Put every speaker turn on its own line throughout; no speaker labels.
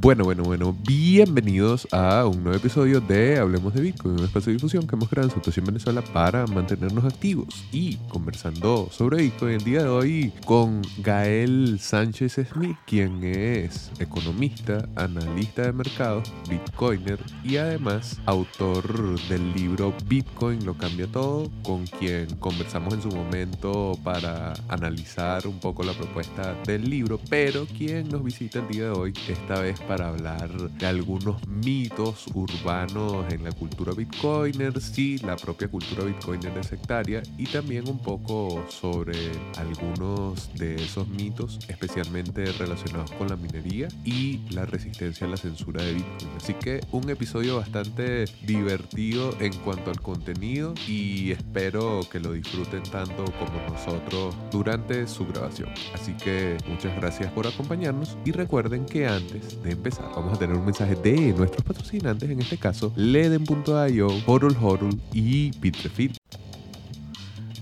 Bueno, bueno, bueno, bienvenidos a un nuevo episodio de Hablemos de Bitcoin, un espacio de difusión que hemos creado en Situación Venezuela para mantenernos activos y conversando sobre Bitcoin el día de hoy con Gael Sánchez Smith, quien es economista, analista de mercados, bitcoiner y además autor del libro Bitcoin lo cambia todo, con quien conversamos en su momento para analizar un poco la propuesta del libro, pero quien nos visita el día de hoy esta vez para hablar de algunos mitos urbanos en la cultura bitcoiner, sí, la propia cultura bitcoiner es sectaria y también un poco sobre algunos de esos mitos, especialmente relacionados con la minería y la resistencia a la censura de Bitcoin. Así que un episodio bastante divertido en cuanto al contenido y espero que lo disfruten tanto como nosotros durante su grabación. Así que muchas gracias por acompañarnos y recuerden que antes de empezar, vamos a tener un mensaje de nuestros patrocinantes, en este caso Leden.io, Horul Horul y Bitrefill.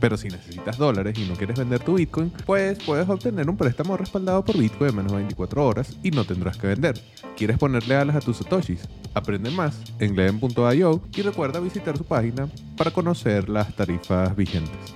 Pero si necesitas dólares y no quieres vender tu Bitcoin, pues puedes obtener un préstamo respaldado por Bitcoin en menos de 24 horas y no tendrás que vender. ¿Quieres ponerle alas a tus satoshis? Aprende más en leden.io y recuerda visitar su página para conocer las tarifas vigentes.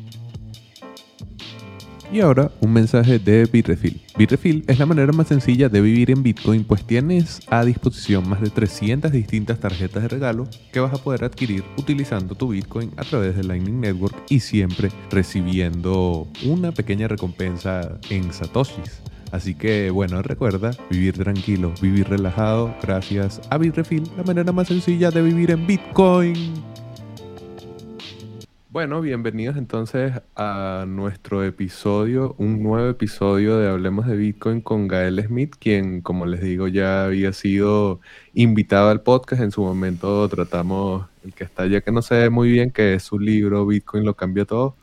Y ahora un mensaje de Bitrefill. Bitrefill es la manera más sencilla de vivir en Bitcoin, pues tienes a disposición más de 300 distintas tarjetas de regalo que vas a poder adquirir utilizando tu Bitcoin a través de Lightning Network y siempre recibiendo una pequeña recompensa en Satoshis. Así que bueno, recuerda vivir tranquilo, vivir relajado, gracias a Bitrefill, la manera más sencilla de vivir en Bitcoin. Bueno, bienvenidos entonces a nuestro episodio, un nuevo episodio de Hablemos de Bitcoin con Gael Smith, quien, como les digo, ya había sido invitado al podcast. En su momento tratamos el que está ya que no se ve muy bien, que es su libro Bitcoin lo cambia todo,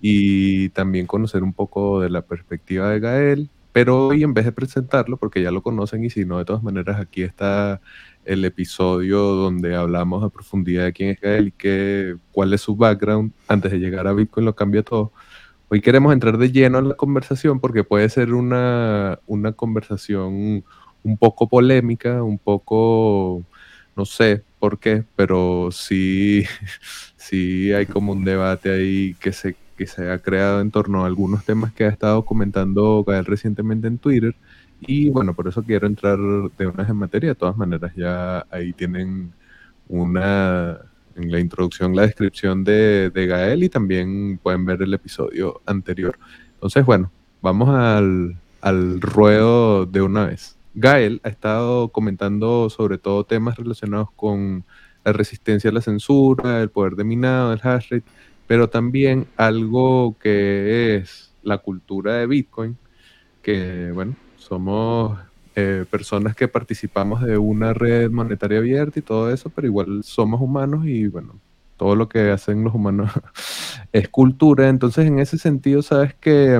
y también conocer un poco de la perspectiva de Gael. Pero hoy, en vez de presentarlo, porque ya lo conocen y si no, de todas maneras, aquí está el episodio donde hablamos a profundidad de quién es Gael y qué, cuál es su background antes de llegar a Bitcoin lo cambia todo. Hoy queremos entrar de lleno en la conversación porque puede ser una, una conversación un poco polémica, un poco, no sé por qué, pero sí, sí hay como un debate ahí que se, que se ha creado en torno a algunos temas que ha estado comentando Gael recientemente en Twitter y bueno, por eso quiero entrar de una vez en materia. De todas maneras, ya ahí tienen una, en la introducción, la descripción de, de Gael y también pueden ver el episodio anterior. Entonces, bueno, vamos al, al ruedo de una vez. Gael ha estado comentando sobre todo temas relacionados con la resistencia a la censura, el poder de minado, el hash rate, pero también algo que es la cultura de Bitcoin, que bueno, somos eh, personas que participamos de una red monetaria abierta y todo eso, pero igual somos humanos y bueno, todo lo que hacen los humanos es cultura. Entonces, en ese sentido, sabes que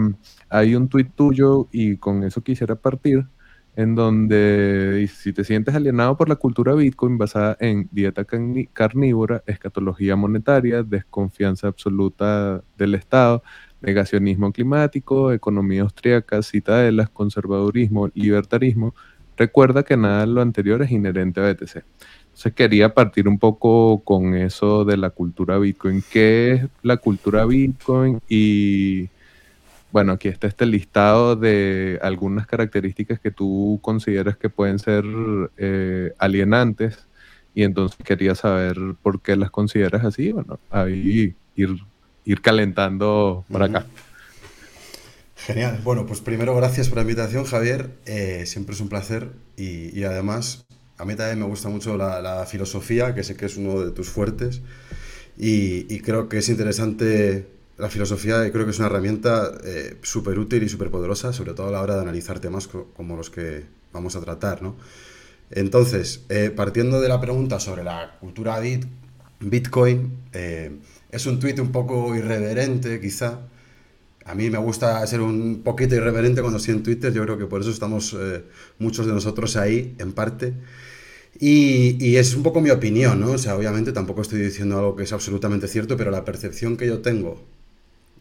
hay un tuit tuyo y con eso quisiera partir, en donde si te sientes alienado por la cultura Bitcoin basada en dieta carnívora, escatología monetaria, desconfianza absoluta del Estado, negacionismo climático, economía austríaca, citadelas, conservadurismo, libertarismo, recuerda que nada de lo anterior es inherente a BTC. Entonces quería partir un poco con eso de la cultura Bitcoin. ¿Qué es la cultura Bitcoin? Y bueno, aquí está este listado de algunas características que tú consideras que pueden ser eh, alienantes y entonces quería saber por qué las consideras así, bueno, ahí ir, ir calentando por acá.
Genial. Bueno, pues primero gracias por la invitación, Javier. Eh, siempre es un placer y, además a mí también me gusta mucho la, filosofía, que sé que es uno de tus fuertes y, creo que es interesante la filosofía y creo que es una herramienta eh, súper útil y súper poderosa, sobre todo a la hora de analizar temas como los que vamos a tratar, ¿no? Entonces, eh, partiendo de la pregunta sobre la cultura bit, Bitcoin, es un tuit un poco irreverente, quizá, a mí me gusta ser un poquito irreverente cuando estoy en Twitter, yo creo que por eso estamos eh, muchos de nosotros ahí, en parte. Y, es un poco mi opinión, ¿no? O sea, obviamente tampoco estoy diciendo algo que es absolutamente cierto, pero la percepción que yo tengo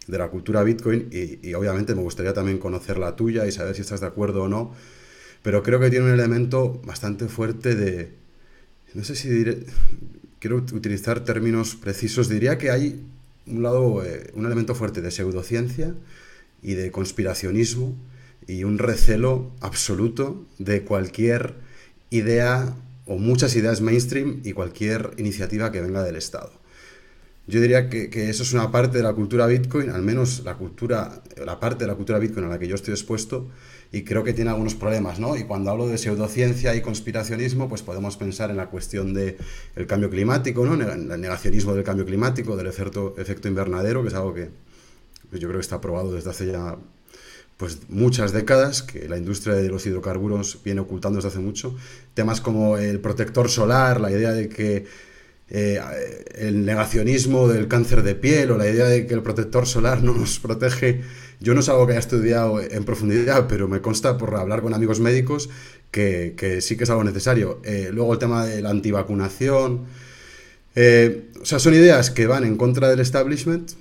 de la cultura Bitcoin, y, obviamente me gustaría también conocer la tuya y saber si estás de acuerdo o no, pero creo que tiene un elemento bastante fuerte de, no sé si diré, quiero utilizar términos precisos, diría que hay un lado, eh, un elemento fuerte de pseudociencia y de conspiracionismo y un recelo absoluto de cualquier idea o muchas ideas mainstream y cualquier iniciativa que venga del Estado. Yo diría que, que, eso es una parte de la cultura Bitcoin, al menos la cultura, la parte de la cultura Bitcoin a la que yo estoy expuesto, y creo que tiene algunos problemas, ¿no? Y cuando hablo de pseudociencia y conspiracionismo, pues podemos pensar en la cuestión del el cambio climático, ¿no? El negacionismo del cambio climático, del efecto, efecto invernadero, que es algo que yo creo que está probado desde hace ya pues muchas décadas, que la industria de los hidrocarburos viene ocultando desde hace mucho. Temas como el protector solar, la idea de que eh, el negacionismo del cáncer de piel o la idea de que el protector solar no nos protege yo no es algo que haya estudiado en profundidad, pero me consta por hablar con amigos médicos que, sí que es algo necesario. Eh, luego el tema de la antivacunación. Eh, o sea, son ideas que van en contra del establishment,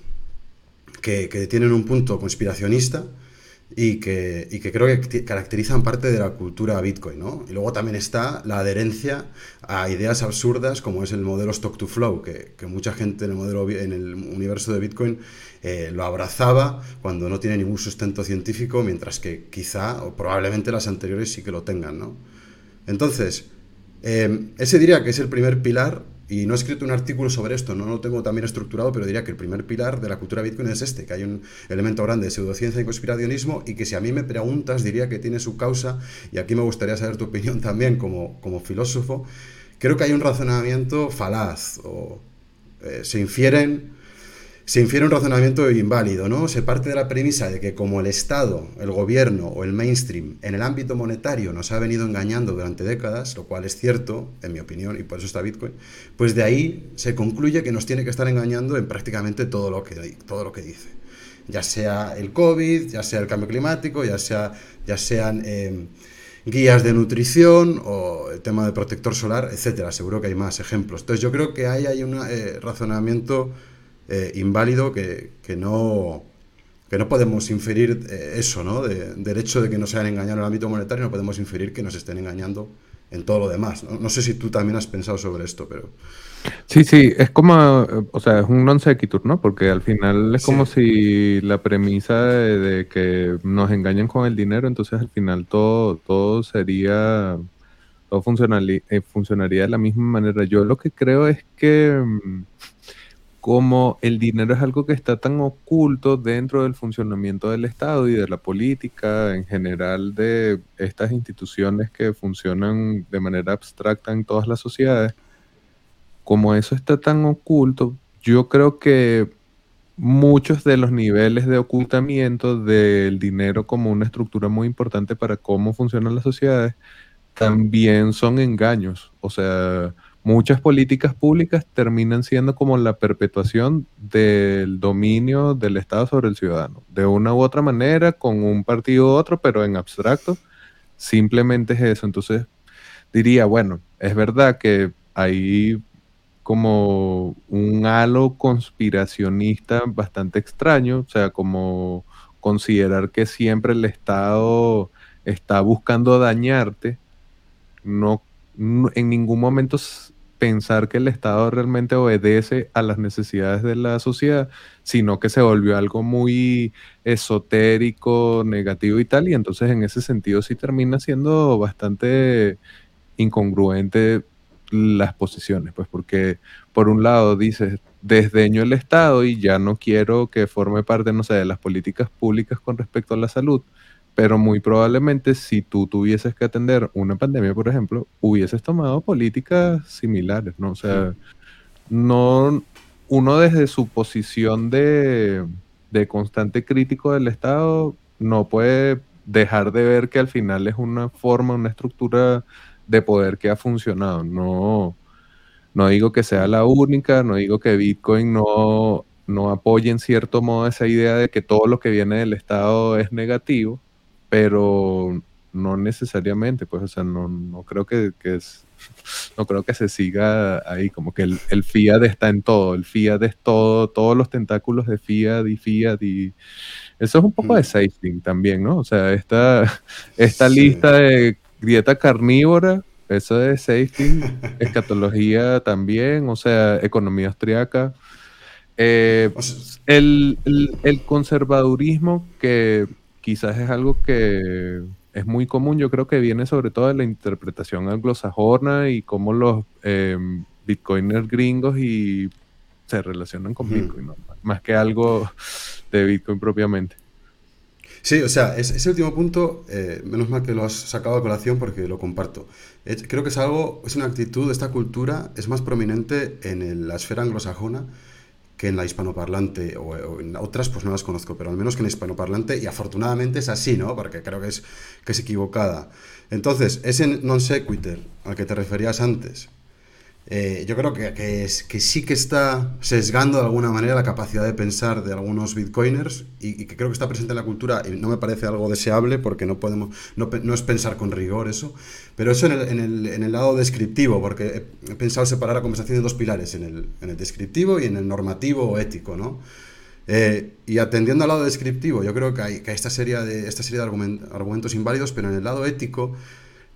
que, que tienen un punto conspiracionista y que, y que, creo que caracterizan parte de la cultura Bitcoin, ¿no? Y luego también está la adherencia a ideas absurdas como es el modelo Stock to Flow, que, que mucha gente en el, modelo, en el universo de Bitcoin eh, lo abrazaba cuando no tiene ningún sustento científico, mientras que quizá o probablemente las anteriores sí que lo tengan, ¿no? Entonces, eh, ese diría que es el primer pilar y no he escrito un artículo sobre esto, no lo tengo también estructurado, pero diría que el primer pilar de la cultura Bitcoin es este, que hay un elemento grande de pseudociencia y conspiracionismo y que si a mí me preguntas diría que tiene su causa, y aquí me gustaría saber tu opinión también como, como filósofo, creo que hay un razonamiento falaz o eh, se infieren se infiere un razonamiento inválido, ¿no? Se parte de la premisa de que como el Estado, el gobierno o el mainstream en el ámbito monetario nos ha venido engañando durante décadas, lo cual es cierto, en mi opinión, y por eso está Bitcoin, pues de ahí se concluye que nos tiene que estar engañando en prácticamente todo lo que, todo lo que dice. Ya sea el COVID, ya sea el cambio climático, ya, sea, ya sean eh, guías de nutrición o el tema de protector solar, etcétera. Seguro que hay más ejemplos. Entonces yo creo que ahí hay un eh, razonamiento eh, inválido que, no, que no podemos inferir eh, eso, ¿no? del hecho de que nos hayan engañado en el ámbito monetario, no podemos inferir que nos estén engañando en todo lo demás. ¿no? sé si tú también has pensado sobre esto, pero...
Sí, sí, es como, o sea, es un non sequitur, ¿no? Porque al final es como si la premisa de, que nos engañan con el dinero, entonces al final todo, todo sería, todo funcionaría, eh, funcionaría de la misma manera. Yo lo que creo es que mm, como el dinero es algo que está tan oculto dentro del funcionamiento del Estado y de la política en general de estas instituciones que funcionan de manera abstracta en todas las sociedades, como eso está tan oculto, yo creo que muchos de los niveles de ocultamiento del dinero como una estructura muy importante para cómo funcionan las sociedades también son engaños. O sea, muchas políticas públicas terminan siendo como la perpetuación del dominio del Estado sobre el ciudadano, de una u otra manera, con un partido u otro, pero en abstracto, simplemente es eso. Entonces, diría, bueno, es verdad que hay como un halo conspiracionista bastante extraño, o sea, como considerar que siempre el Estado está buscando dañarte, no en ningún momento pensar que el Estado realmente obedece a las necesidades de la sociedad, sino que se volvió algo muy esotérico, negativo y tal, y entonces en ese sentido sí termina siendo bastante incongruente las posiciones, pues porque por un lado dices, desdeño el Estado y ya no quiero que forme parte, no sé, de las políticas públicas con respecto a la salud, pero muy probablemente si tú tuvieses que atender una pandemia, por ejemplo, hubieses tomado políticas similares, ¿no? O sea, no, uno desde su posición de, de constante crítico del Estado no puede dejar de ver que al final es una forma, una estructura de poder que ha funcionado. No, no digo que sea la única, no digo que Bitcoin no, no apoye en cierto modo esa idea de que todo lo que viene del Estado es negativo, pero no necesariamente, pues, o sea, no, no creo que, es, no creo que se siga ahí, como que el, el, Fiat está en todo, el Fiat es todo, todos los tentáculos de Fiat y Fiat y eso es un poco de mm. safety también, ¿no? O sea, esta, esta lista de dieta carnívora, eso de safety, escatología también, o sea, economía austriaca. Eh, el, el, conservadurismo, que quizás es algo que es muy común, yo creo que viene sobre todo de la interpretación anglosajona y cómo los em, bitcoiners gringos y se relacionan con Bitcoin, más que algo de Bitcoin propiamente.
Sí, o sea, ese último punto, eh, menos mal que lo has sacado a colación porque lo comparto. creo que es algo, es una actitud, esta cultura es más prominente en la esfera anglosajona que en la hispanoparlante o, en otras, pues no las conozco, pero al menos que en la hispanoparlante, y afortunadamente es así, ¿no? Porque creo que es, que es equivocada. Entonces, ese non sequitur al que te referías antes, eh, yo creo que, que, sí que está sesgando de alguna manera la capacidad de pensar de algunos bitcoiners y, que creo que está presente en la cultura y no me parece algo deseable porque no podemos no, no es pensar con rigor eso pero eso en el, en el, en el lado descriptivo porque he, pensado separar la conversación en dos pilares en el, en el descriptivo y en el normativo o ético ¿no? Eh, y atendiendo al lado descriptivo yo creo que hay, que esta serie de esta serie de argumentos inválidos pero en el lado ético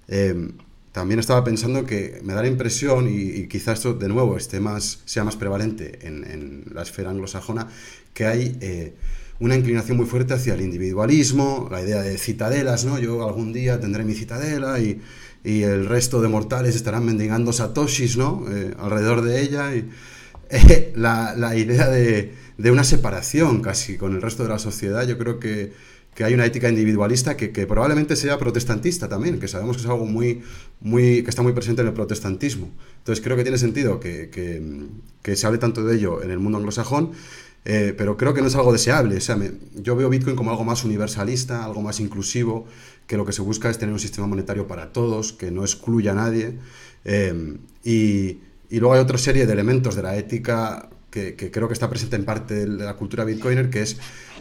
eh, también estaba pensando que me da la impresión, y, quizás esto de nuevo esté más, sea más prevalente en, la esfera anglosajona, que hay eh, una inclinación muy fuerte hacia el individualismo, la idea de citadelas, ¿no? Yo algún día tendré mi citadela y, y el resto de mortales estarán mendigando satoshis, ¿no? Eh, alrededor de ella. Y, eh, la, idea de, de una separación casi con el resto de la sociedad, yo creo que que hay una ética individualista que, probablemente sea protestantista también, que sabemos que es algo muy, muy, que está muy presente en el protestantismo. Entonces creo que tiene sentido que, se hable tanto de ello en el mundo anglosajón, eh, pero creo que no es algo deseable. O sea, yo veo Bitcoin como algo más universalista, algo más inclusivo, que lo que se busca es tener un sistema monetario para todos, que no excluya a nadie. Eh, y, y luego hay otra serie de elementos de la ética que, creo que está presente en parte de la cultura bitcoiner, que es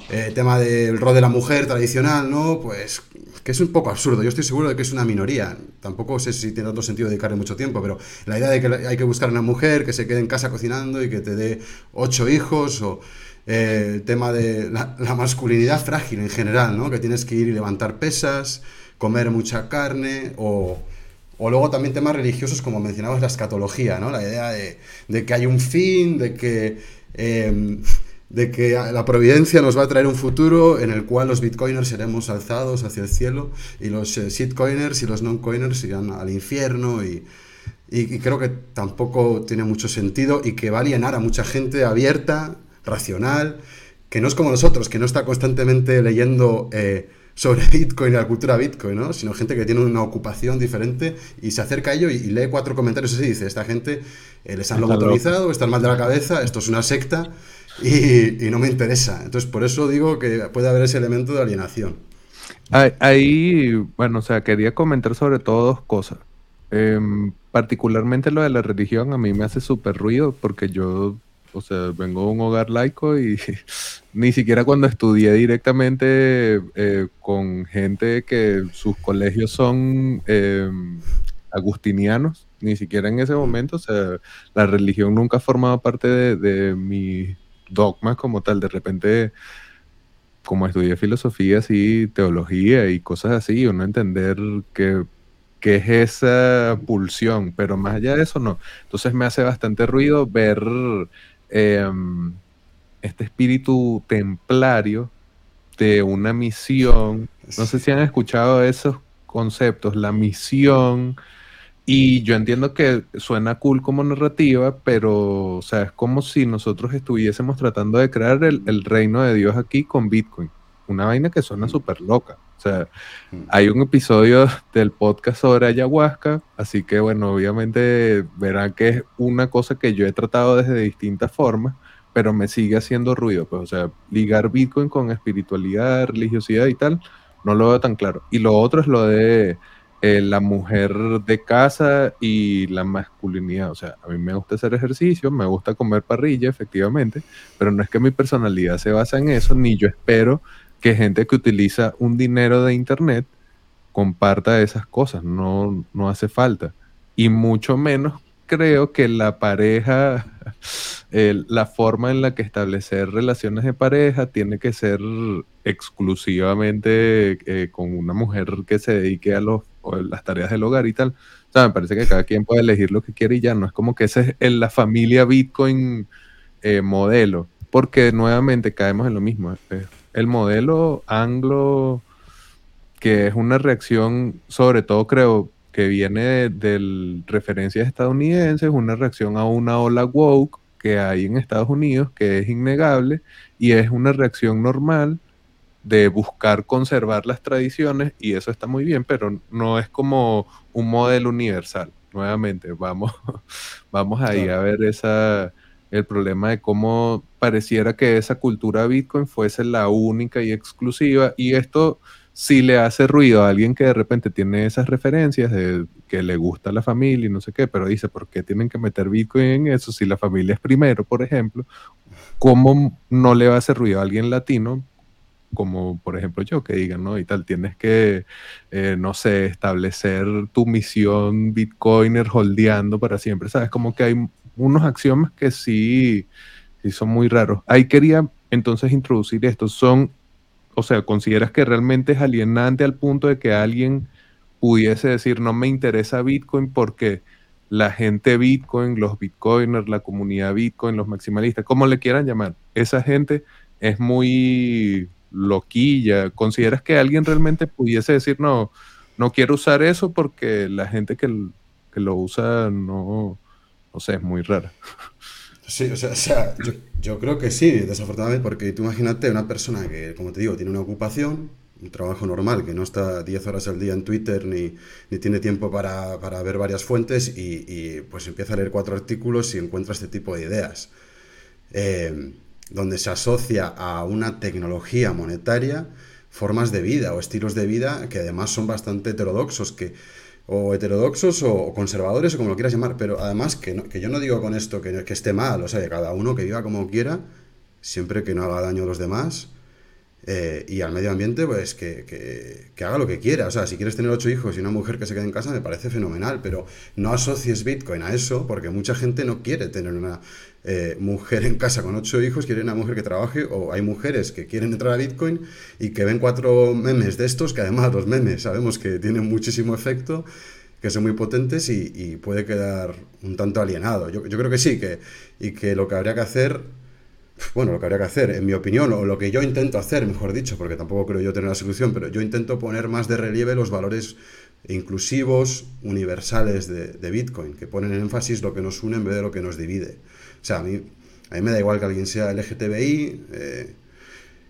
el eh, tema del rol de la mujer tradicional, ¿no? Pues que es un poco absurdo. Yo estoy seguro de que es una minoría. Tampoco sé si tiene otro sentido dedicarle mucho tiempo, pero la idea de que hay que buscar una mujer que se quede en casa cocinando y que te dé ocho hijos, o eh, el tema de la, la, masculinidad frágil en general, ¿no? Que tienes que ir y levantar pesas, comer mucha carne, o o luego también temas religiosos, como mencionabas, la escatología, ¿no? La idea de, que hay un fin, de que, em, de que la providencia nos va a traer un futuro en el cual los bitcoiners seremos alzados hacia el cielo y los eh, shitcoiners y los non-coiners irán al infierno y, y, creo que tampoco tiene mucho sentido y que va a alienar a mucha gente abierta, racional, que no es como nosotros, que no está constantemente leyendo... Eh, sobre Bitcoin y la cultura Bitcoin, ¿no? Sino gente que tiene una ocupación diferente y se acerca a ello y, lee cuatro comentarios así y dice, esta gente eh, les han lobotomizado, están mal de la cabeza, esto es una secta y, no me interesa. Entonces, por eso digo que puede haber ese elemento de alienación.
Ahí, bueno, o sea, quería comentar sobre todo dos cosas. Em, particularmente lo de la religión a mí me hace súper ruido porque yo o sea, vengo de un hogar laico y ni siquiera cuando estudié directamente eh, con gente que sus colegios son em, agustinianos, ni siquiera en ese momento, o sea, la religión nunca ha formado parte de, de mi dogma como tal. De repente, como estudié filosofía, así, teología y cosas así, uno entender que qué es esa pulsión, pero más allá de eso no. Entonces me hace bastante ruido ver Em, este espíritu templario de una misión. No sé si han escuchado esos conceptos, la misión Y yo entiendo que suena cool como narrativa, pero, o sea, es como si nosotros estuviésemos tratando de crear el, el reino de Dios aquí con Bitcoin. Una vaina que suena súper loca. O sea, hay un episodio del podcast sobre ayahuasca, así que bueno, obviamente verán que es una cosa que yo he tratado desde distintas formas, pero me sigue haciendo ruido. Pues, o sea, ligar Bitcoin con espiritualidad, religiosidad y tal, no lo veo tan claro. Y lo otro es lo de eh, la mujer de casa y la masculinidad. O sea, a mí me gusta hacer ejercicio, me gusta comer parrilla, efectivamente, pero no es que mi personalidad se basa en eso, ni yo espero que gente que utiliza un dinero de internet comparta esas cosas. No, no hace falta. Y mucho menos creo que la pareja, la forma en la que establecer relaciones de pareja tiene que ser exclusivamente eh, con una mujer que se dedique a los, las tareas del hogar y tal. O sea, me parece que cada quien puede elegir lo que quiere y ya no es como que ese es la familia Bitcoin eh, modelo, porque nuevamente caemos en lo mismo. El modelo anglo, que es una reacción, sobre todo creo, que viene de, referencias estadounidenses, una reacción a una ola woke que hay en Estados Unidos, que es innegable, y es una reacción normal de buscar conservar las tradiciones, y eso está muy bien, pero no es como un modelo universal. Nuevamente, vamos, vamos ahí a ver esa, el problema de cómo pareciera que esa cultura Bitcoin fuese la única y exclusiva, y esto si le hace ruido a alguien que de repente tiene esas referencias de que le gusta la familia y no sé qué, pero dice, ¿por qué tienen que meter Bitcoin en eso si la familia es primero, por ejemplo? ¿Cómo no le va a hacer ruido a alguien latino? Como por ejemplo yo, que digan, ¿no? Y tal, tienes que, eh, no sé, establecer tu misión Bitcoiner holdeando para siempre, ¿sabes? Como que hay unos axiomas que sí, sí son muy raros. Ahí quería entonces introducir esto. Son o sea, ¿consideras que realmente es alienante al punto de que alguien pudiese decir no me interesa Bitcoin porque la gente Bitcoin, los Bitcoiners, la comunidad Bitcoin, los maximalistas, como le quieran llamar, esa gente es muy loquilla. ¿Consideras que alguien realmente pudiese decir no, no quiero usar eso porque la gente que, que lo usa no, no sé, es muy rara?
Sí, o sea, yo, creo que sí, desafortunadamente, porque tú imagínate una persona que, como te digo, tiene una ocupación, un trabajo normal, que no está 10 horas al día en Twitter ni, tiene tiempo para, ver varias fuentes y, pues empieza a leer cuatro artículos y encuentra este tipo de ideas, eh, donde se asocia a una tecnología monetaria formas de vida o estilos de vida que además son bastante heterodoxos, que o heterodoxos o conservadores o como lo quieras llamar, pero además que, que yo no digo con esto que, que, esté mal, o sea, que cada uno que viva como quiera, siempre que no haga daño a los demás eh, y al medio ambiente, pues que, que, haga lo que quiera. O sea, si quieres tener ocho hijos y una mujer que se quede en casa, me parece fenomenal, pero no asocies Bitcoin a eso, porque mucha gente no quiere tener una eh, mujer en casa con ocho hijos, quiere una mujer que trabaje, o hay mujeres que quieren entrar a Bitcoin y que ven cuatro memes de estos, que además los memes sabemos que tienen muchísimo efecto que son muy potentes y, puede quedar un tanto alienado. Yo, yo creo que sí, que, y que lo que habría que hacer bueno, lo que habría que hacer, en mi opinión, o lo que yo intento hacer, mejor dicho, porque tampoco creo yo tener la solución, pero yo intento poner más de relieve los valores inclusivos, universales de, Bitcoin, que ponen en énfasis lo que nos une en vez de lo que nos divide. O sea, a mí, a mí me da igual que alguien sea LGTBI, eh,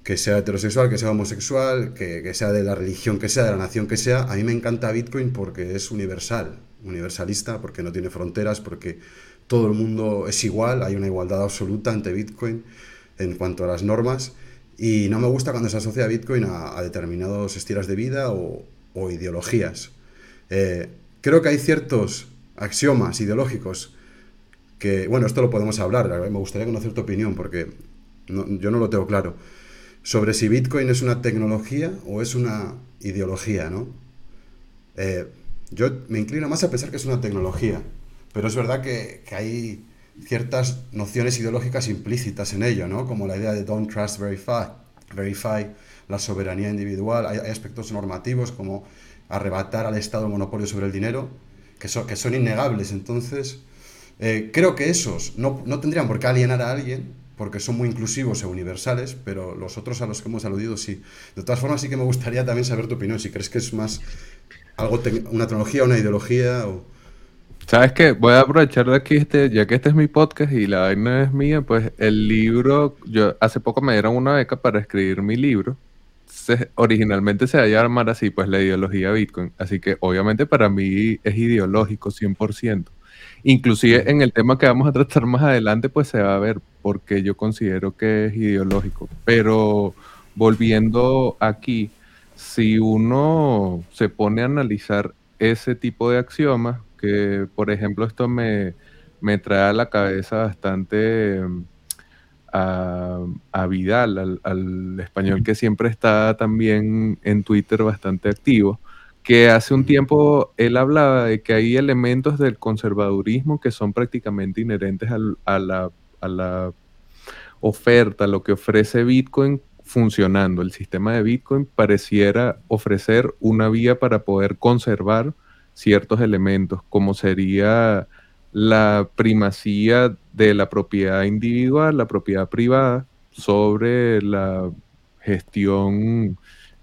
que sea heterosexual, que sea homosexual, que, que, sea de la religión que sea, de la nación que sea. A mí me encanta Bitcoin porque es universal, universalista, porque no tiene fronteras, porque todo el mundo es igual, hay una igualdad absoluta ante Bitcoin en cuanto a las normas. Y no me gusta cuando se asocia Bitcoin a, determinados estilos de vida o, ideologías. Eh, creo que hay ciertos axiomas ideológicos que, bueno, esto lo podemos hablar, me gustaría conocer tu opinión porque yo no lo tengo claro, sobre si Bitcoin es una tecnología o es una ideología, ¿no? Eh, yo me inclino más a pensar que es una tecnología. Pero es verdad que, hay ciertas nociones ideológicas implícitas en ello, ¿no? Como la idea de don't trust, verify, verify la soberanía individual. Hay, aspectos normativos como arrebatar al Estado el monopolio sobre el dinero, que, son que son innegables. Entonces, eh, creo que esos no, no tendrían por qué alienar a alguien, porque son muy inclusivos e universales, pero los otros a los que hemos aludido sí. De todas formas, sí que me gustaría también saber tu opinión, si crees que es más algo una tecnología, una ideología o...
¿Sabes qué? Voy a aprovechar de aquí, este, ya que este es mi podcast y la vaina es mía, pues el libro, yo hace poco me dieron una beca para escribir mi libro. originalmente se va a llamar así, pues la ideología Bitcoin. Así que obviamente para mí es ideológico 100%. Inclusive en el tema que vamos a tratar más adelante, pues se va a ver porque yo considero que es ideológico. Pero volviendo aquí, si uno se pone a analizar ese tipo de axiomas, que por ejemplo esto me, trae a la cabeza bastante mm, a, Vidal, al, español que siempre está también en Twitter bastante activo, que hace un tiempo él hablaba de que hay elementos del conservadurismo que son prácticamente inherentes a, la, a la oferta, lo que ofrece Bitcoin funcionando. El sistema de Bitcoin pareciera ofrecer una vía para poder conservar ciertos elementos, como sería la primacía de la propiedad individual, la propiedad privada, sobre la gestión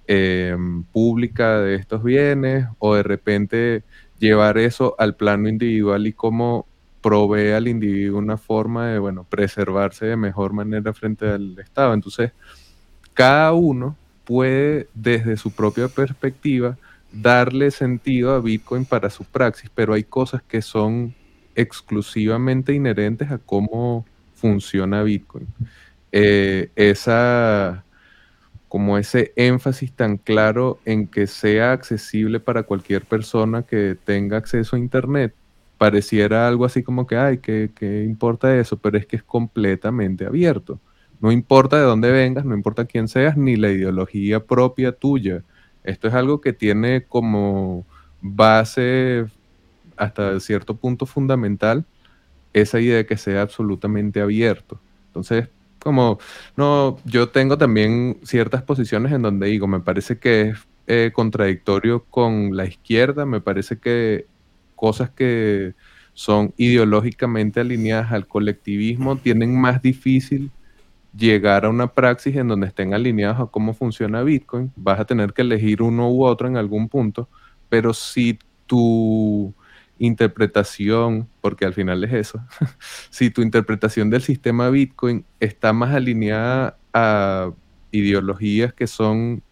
em, pública de estos bienes, o de repente llevar eso al plano individual y cómo provee al individuo una forma de, bueno, preservarse de mejor manera frente al Estado. Entonces, cada uno puede, desde su propia perspectiva, darle sentido a Bitcoin para su praxis, pero hay cosas que son exclusivamente inherentes a cómo funciona Bitcoin. Eh, esa, como ese énfasis tan claro en que sea accesible para cualquier persona que tenga acceso a Internet, pareciera algo así como que, ay, ¿qué, qué importa eso? Pero es que es completamente abierto. No importa de dónde vengas, no importa quién seas, ni la ideología propia tuya esto es algo que tiene como base hasta cierto punto fundamental esa idea de que sea absolutamente abierto. Entonces, como, no, yo tengo también ciertas posiciones en donde digo, me parece que es eh, contradictorio con la izquierda, me parece que cosas que son ideológicamente alineadas al colectivismo tienen más difícil llegar a una praxis en donde estén alineados a cómo funciona Bitcoin, vas a tener que elegir uno u otro en algún punto, pero si tu interpretación, porque al final es eso, si tu interpretación del sistema Bitcoin está más alineada a ideologías que son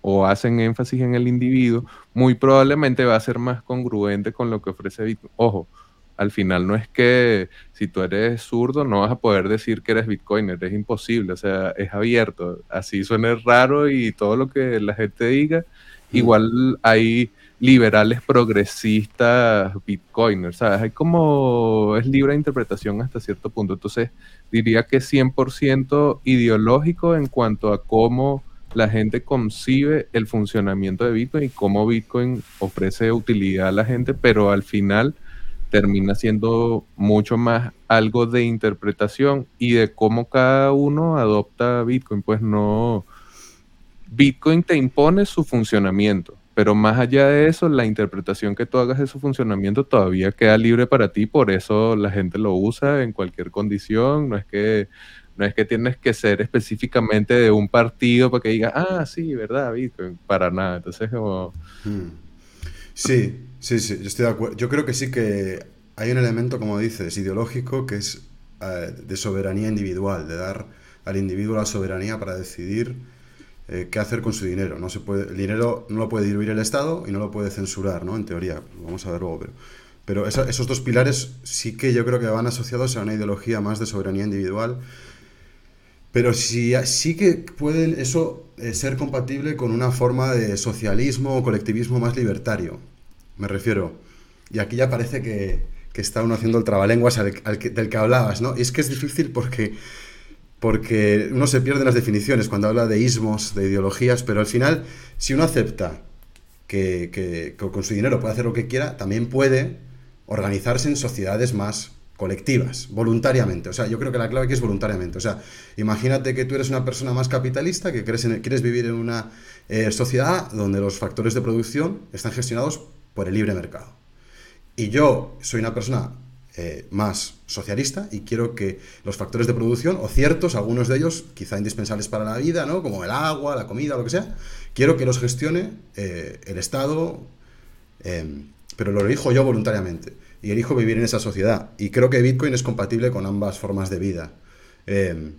o hacen énfasis en el individuo, muy probablemente va a ser más congruente con lo que ofrece Bitcoin. Ojo, al final no es que si tú eres zurdo no vas a poder decir que eres bitcoiner, es imposible, o sea, es abierto, así suena raro y todo lo que la gente diga, igual hay liberales progresistas bitcoiners, ¿sabes? Hay como, es libre de interpretación hasta cierto punto, entonces diría que es 100% ideológico en cuanto a cómo la gente concibe el funcionamiento de Bitcoin y cómo Bitcoin ofrece utilidad a la gente, pero al final termina siendo mucho más algo de interpretación y de cómo cada uno adopta Bitcoin. Pues no, Bitcoin te impone su funcionamiento, pero más allá de eso, la interpretación que tú hagas de su funcionamiento todavía queda libre para ti, por eso la gente lo usa en cualquier condición, no es que no es que tienes que ser específicamente de un partido para que diga, ah, sí, verdad, Bitcoin, para nada. Entonces, como...
Hmm. Sí, Sí, sí, yo estoy de acuerdo. Yo creo que sí que hay un elemento, como dices, ideológico que es eh, de soberanía individual, de dar al individuo la soberanía para decidir eh, qué hacer con su dinero. No se puede, el dinero no lo puede diluir el Estado y no lo puede censurar, ¿no? En teoría, vamos a ver luego, pero, pero esos dos pilares sí que yo creo que van asociados a una ideología más de soberanía individual. Pero sí, sí que puede eso eh, ser compatible con una forma de socialismo o colectivismo más libertario me refiero. Y aquí ya parece que, está uno haciendo el trabalenguas al, del que hablabas, ¿no? Y es que es difícil porque, porque uno se pierde en las definiciones cuando habla de ismos, de ideologías, pero al final, si uno acepta que, con su dinero puede hacer lo que quiera, también puede organizarse en sociedades más colectivas, voluntariamente. O sea, yo creo que la clave aquí es voluntariamente. O sea, imagínate que tú eres una persona más capitalista, que crees quieres vivir en una eh, sociedad donde los factores de producción están gestionados por el libre mercado. Y yo soy una persona eh, más socialista y quiero que los factores de producción, o ciertos, algunos de ellos quizá indispensables para la vida, ¿no? como el agua, la comida, lo que sea, quiero que los gestione eh, el Estado, em, pero lo elijo yo voluntariamente. y elijo vivir en esa sociedad. Y creo que Bitcoin es compatible con ambas formas de vida. Em,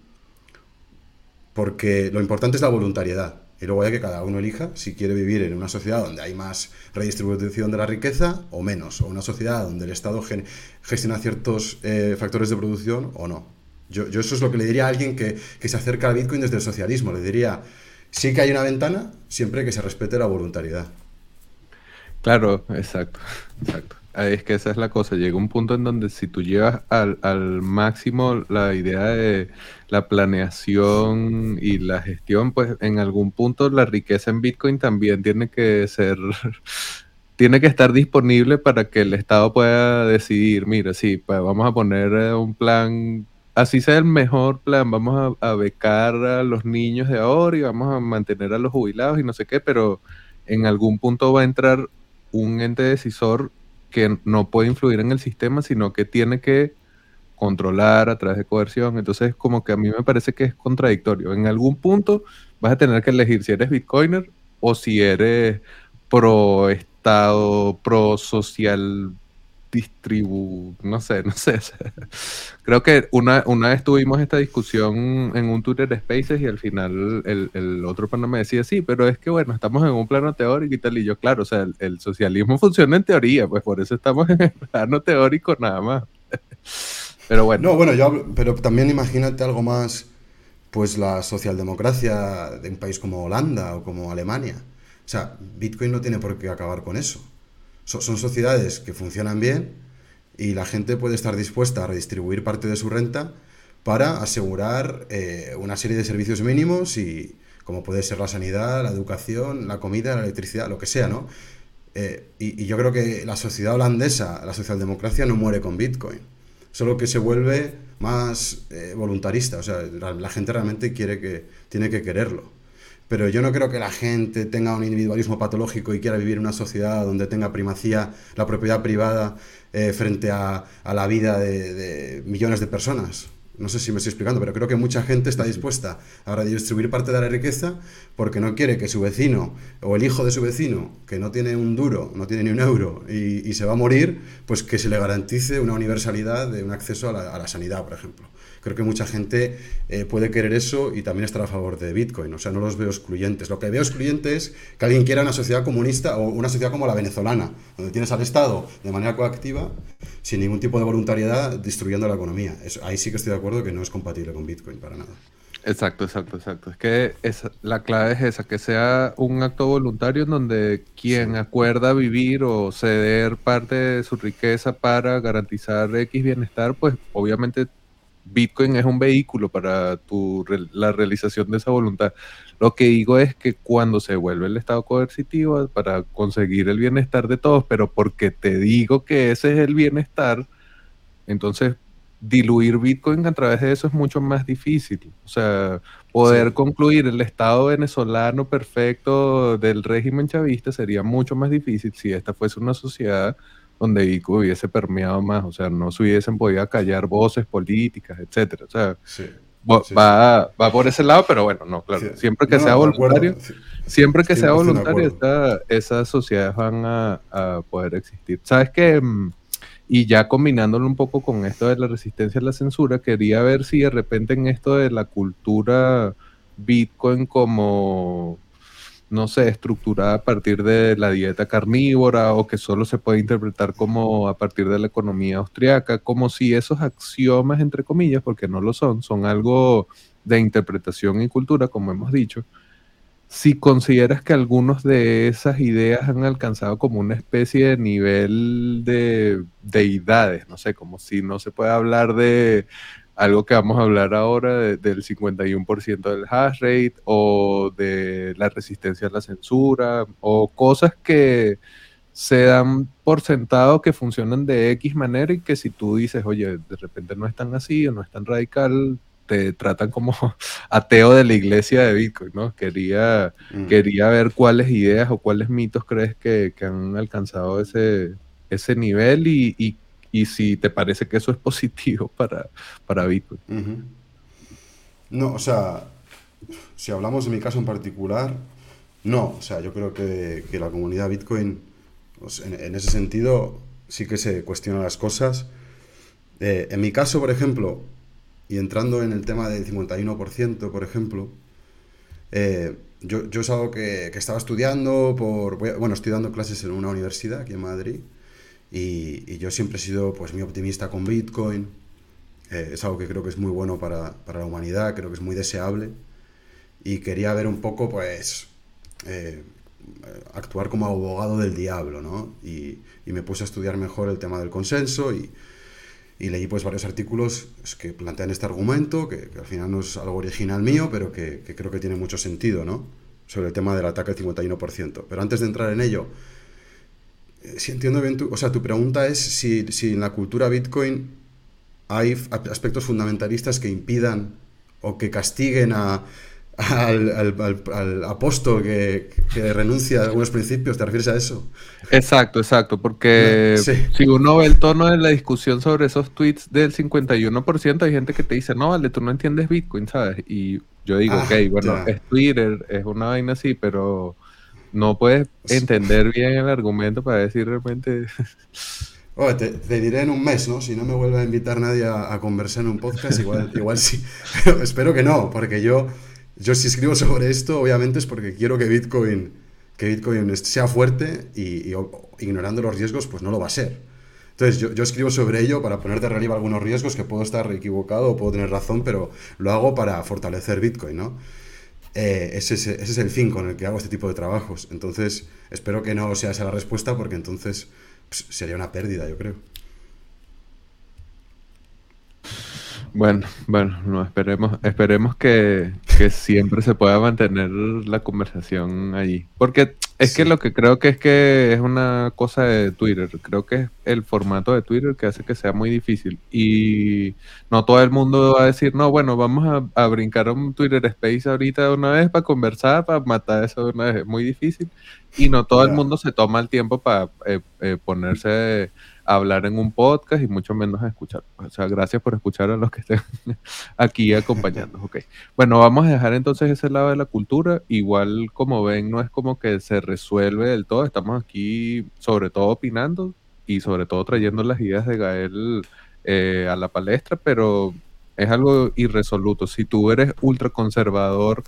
porque lo importante es la voluntariedad. Y luego hay que cada uno elija si quiere vivir en una sociedad donde hay más redistribución de la riqueza o menos, o una sociedad donde el Estado gestiona ciertos eh, factores de producción o no. Yo, eso es lo que le diría a alguien que, que se acerca al Bitcoin desde el socialismo. Le diría, sí que hay una ventana siempre que se respete la voluntariedad.
Claro, exacto, exacto. Es que esa es la cosa. Llega un punto en donde si tú llevas al, máximo la idea de la planeación y la gestión, pues en algún punto la riqueza en Bitcoin también tiene que ser, tiene que estar disponible para que el Estado pueda decidir, mira, sí, pues vamos a poner eh, un plan, así sea el mejor plan, vamos a, a becar a los niños de ahora y vamos a mantener a los jubilados y no sé qué, pero en algún punto va a entrar un ente decisor que no puede influir en el sistema, sino que tiene que controlar a través de coerción. Entonces, como que a mí me parece que es contradictorio. En algún punto vas a tener que elegir si eres bitcoiner o si eres pro Estado, pro social distribu... no sé, no sé. Creo que una, una vez tuvimos esta discusión en un Twitter Spaces y al final el, el otro pana me decía, sí, pero es que bueno, estamos en un plano teórico y tal, y yo, claro, o sea, el, socialismo funciona en teoría, pues por eso estamos en el plano teórico nada más. Pero bueno.
No, bueno, yo pero también imagínate algo más, pues la socialdemocracia de un país como Holanda o como Alemania. O sea, Bitcoin no tiene por qué acabar con eso son sociedades que funcionan bien y la gente puede estar dispuesta a redistribuir parte de su renta para asegurar eh, una serie de servicios mínimos y como puede ser la sanidad, la educación, la comida, la electricidad, lo que sea, ¿no? Eh, y, yo creo que la sociedad holandesa, la socialdemocracia no muere con Bitcoin, solo que se vuelve más eh, voluntarista, o sea, la, gente realmente quiere que, tiene que quererlo pero yo no creo que la gente tenga un individualismo patológico y quiera vivir en una sociedad donde tenga primacía la propiedad privada eh, frente a, la vida de, millones de personas. No sé si me estoy explicando, pero creo que mucha gente está dispuesta a redistribuir parte de la riqueza porque no quiere que su vecino o el hijo de su vecino, que no tiene un duro, no tiene ni un euro y, se va a morir, pues que se le garantice una universalidad de un acceso a la sanidad, por ejemplo creo que mucha gente eh, puede querer eso y también estar a favor de Bitcoin. O sea, no los veo excluyentes. Lo que veo excluyente es que alguien quiera una sociedad comunista o una sociedad como la venezolana, donde tienes al Estado de manera coactiva, sin ningún tipo de voluntariedad, destruyendo la economía. ahí sí que estoy de acuerdo que no es compatible con Bitcoin para nada.
Exacto, exacto, exacto. Es que la clave es esa, que sea un acto voluntario en donde quien acuerda vivir o ceder parte de su riqueza para garantizar X bienestar, pues obviamente Bitcoin es un vehículo para tu, la realización de esa voluntad. Lo que digo es que cuando se vuelve el estado coercitivo para conseguir el bienestar de todos, pero porque te digo que ese es el bienestar, entonces diluir Bitcoin a través de eso es mucho más difícil. O sea, poder concluir el estado venezolano perfecto del régimen chavista sería mucho más difícil si esta fuese una sociedad donde Ico hubiese permeado más, o sea, no se hubiesen podido callar voces políticas, etcétera. O sea, va, va, por ese lado, pero bueno, no, claro, siempre que sea voluntario, siempre que sea voluntario, esas sociedades van a, a, poder existir. ¿Sabes qué? Mm, y ya combinándolo un poco con esto de la resistencia a la censura, quería ver si de repente en esto de la cultura Bitcoin como no sé, estructurada a partir de la dieta carnívora o que solo se puede interpretar como a partir de la economía austriaca, como si esos axiomas, entre comillas, porque no lo son, son algo de interpretación y cultura, como hemos dicho, si consideras que algunos de esas ideas han alcanzado como una especie de nivel de deidades, no sé, como si no se puede hablar de algo que vamos a hablar ahora del 51% del hash rate o de la resistencia a la censura o cosas que se dan por sentado que funcionan de X manera y que si tú dices, oye, de repente no es tan así o no es tan radical, te tratan como ateo de la iglesia de Bitcoin, ¿no? Quería, mm. quería ver cuáles ideas o cuáles mitos crees que, han alcanzado ese, ese nivel y, y y si te parece que eso es positivo para, para Bitcoin.
No, o sea, si hablamos de mi caso en particular, no, o sea, yo creo que, la comunidad Bitcoin, en, ese sentido, sí que se cuestiona las cosas. Eh, en mi caso, por ejemplo, y entrando en el tema del 51%, por ejemplo, eh, yo, yo, es algo que, que, estaba estudiando, por, bueno, estoy dando clases en una universidad aquí en Madrid, y, y yo siempre he sido pues muy optimista con Bitcoin, eh, es algo que creo que es muy bueno para, para, la humanidad, creo que es muy deseable, y quería ver un poco, pues, eh, actuar como abogado del diablo, ¿no? Y, y, me puse a estudiar mejor el tema del consenso y, y leí pues varios artículos que plantean este argumento, que, que, al final no es algo original mío, pero que, que, creo que tiene mucho sentido, ¿no? Sobre el tema del ataque al 51%. Pero antes de entrar en ello, si entiendo bien tu, o sea, tu pregunta es si, si en la cultura Bitcoin hay aspectos fundamentalistas que impidan o que castiguen a, al, al, al, apóstol que, que, renuncia a algunos principios, ¿te refieres a eso?
Exacto, exacto, porque sí. si uno ve el tono de la discusión sobre esos tweets del 51%, hay gente que te dice, no, vale, tú no entiendes Bitcoin, ¿sabes? Y yo digo, ah, ok, bueno, ya. es Twitter, es una vaina así, pero no puedes entender bien el argumento para decir realmente...
Oh, te, te, diré en un mes, ¿no? Si no me vuelve a invitar nadie a, a conversar en un podcast, igual, igual sí. Pero espero que no, porque yo yo si escribo sobre esto, obviamente es porque quiero que Bitcoin, que Bitcoin sea fuerte y, y ignorando los riesgos, pues no lo va a ser. Entonces yo, yo, escribo sobre ello para poner de relieve algunos riesgos que puedo estar equivocado o puedo tener razón, pero lo hago para fortalecer Bitcoin, ¿no? Eh, ese, es, ese, es, el fin con el que hago este tipo de trabajos. Entonces espero que no sea esa la respuesta porque entonces pues, sería una pérdida, yo creo.
Bueno, bueno, no, esperemos, esperemos que, que, siempre se pueda mantener la conversación allí. Porque es sí. que lo que creo que es que es una cosa de Twitter. Creo que es el formato de Twitter que hace que sea muy difícil. Y no todo el mundo va a decir, no, bueno, vamos a, a brincar un Twitter Space ahorita de una vez para conversar, para matar eso de una vez. Es muy difícil. Y no todo el mundo se toma el tiempo para eh, eh, ponerse hablar en un podcast y mucho menos a escuchar. O sea, gracias por escuchar a los que estén aquí acompañando. Ok. Bueno, vamos a dejar entonces ese lado de la cultura. Igual, como ven, no es como que se resuelve del todo. Estamos aquí, sobre todo, opinando y sobre todo trayendo las ideas de Gael eh, a la palestra, pero es algo irresoluto. Si tú eres ultraconservador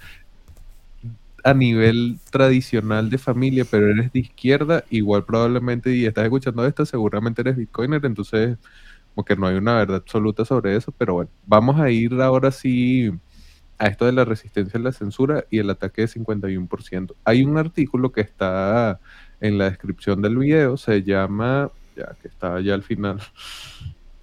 a nivel tradicional de familia, pero eres de izquierda, igual probablemente, y estás escuchando esto, seguramente eres bitcoiner, entonces como que no hay una verdad absoluta sobre eso, pero bueno, vamos a ir ahora sí a esto de la resistencia a la censura y el ataque de 51%. Hay un artículo que está en la descripción del video, se llama, ya que está ya al final,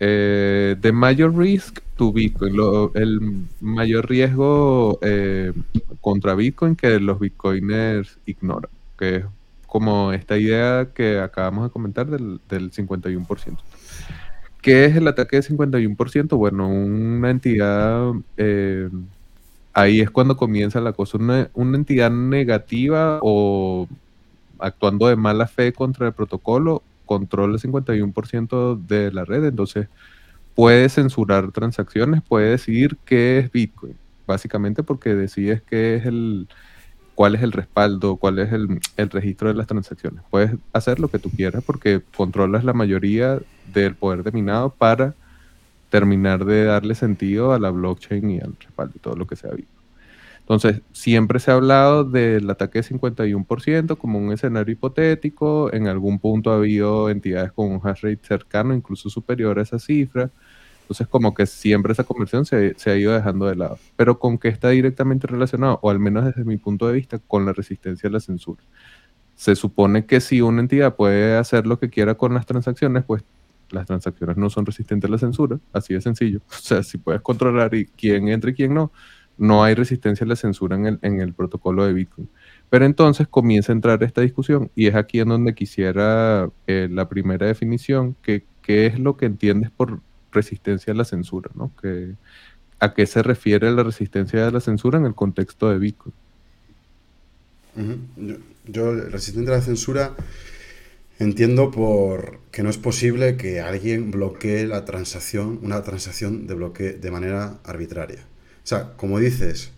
eh, The Major Risk to Bitcoin, el mayor riesgo eh, contra Bitcoin que los Bitcoiners ignoran, que es como esta idea que acabamos de comentar del, del 51%. ¿Qué es el ataque del 51%? Bueno, una entidad, eh, ahí es cuando comienza la cosa, una, una entidad negativa o actuando de mala fe contra el protocolo controla el 51% de la red, entonces puede censurar transacciones, puede decidir qué es Bitcoin, básicamente porque decides qué es el, cuál es el respaldo, cuál es el, el, registro de las transacciones. Puedes hacer lo que tú quieras porque controlas la mayoría del poder de minado para terminar de darle sentido a la blockchain y al respaldo y todo lo que sea Bitcoin. Entonces, siempre se ha hablado del ataque de 51% como un escenario hipotético. En algún punto ha habido entidades con un hash rate cercano, incluso superior a esa cifra. Entonces, como que siempre esa conversión se, se, ha ido dejando de lado. Pero con qué está directamente relacionado, o al menos desde mi punto de vista, con la resistencia a la censura. Se supone que si una entidad puede hacer lo que quiera con las transacciones, pues las transacciones no son resistentes a la censura. Así de sencillo. O sea, si puedes controlar y quién entra y quién no, no hay resistencia a la censura en el, en el protocolo de Bitcoin. Pero entonces comienza a entrar esta discusión y es aquí en donde quisiera eh, la primera definición, que qué es lo que entiendes por resistencia a la censura, ¿no? Que, ¿A qué se refiere la resistencia a la censura en el contexto de Bitcoin?
Yo, yo, resistente a la censura entiendo por que no es posible que alguien bloquee la transacción, una transacción de bloque de manera arbitraria. O sea, como dices,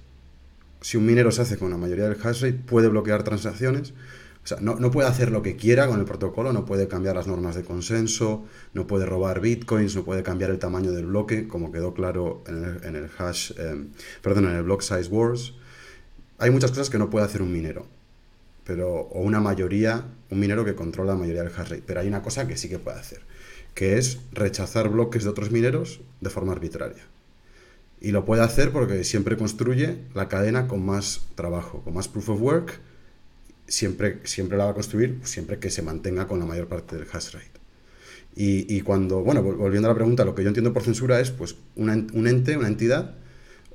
si un minero se hace con la mayoría del hash rate, puede bloquear transacciones, O sea, no, puede hacer lo que quiera con el protocolo, no puede cambiar las normas de consenso, no puede robar bitcoins, no puede cambiar el tamaño del bloque, como quedó claro en el, hash, em, perdón, en el block size wars. Hay muchas cosas que no puede hacer un minero, pero, o una mayoría, un minero que controla la mayoría del hash rate. Pero hay una cosa que sí que puede hacer, que es rechazar bloques de otros mineros de forma arbitraria. Y lo puede hacer porque siempre construye la cadena con más trabajo, con más proof of work siempre, siempre la va a construir siempre que se mantenga con la mayor parte del hash rate. Y, cuando, bueno, volviendo a la pregunta, lo que yo entiendo por censura es pues un ente, una entidad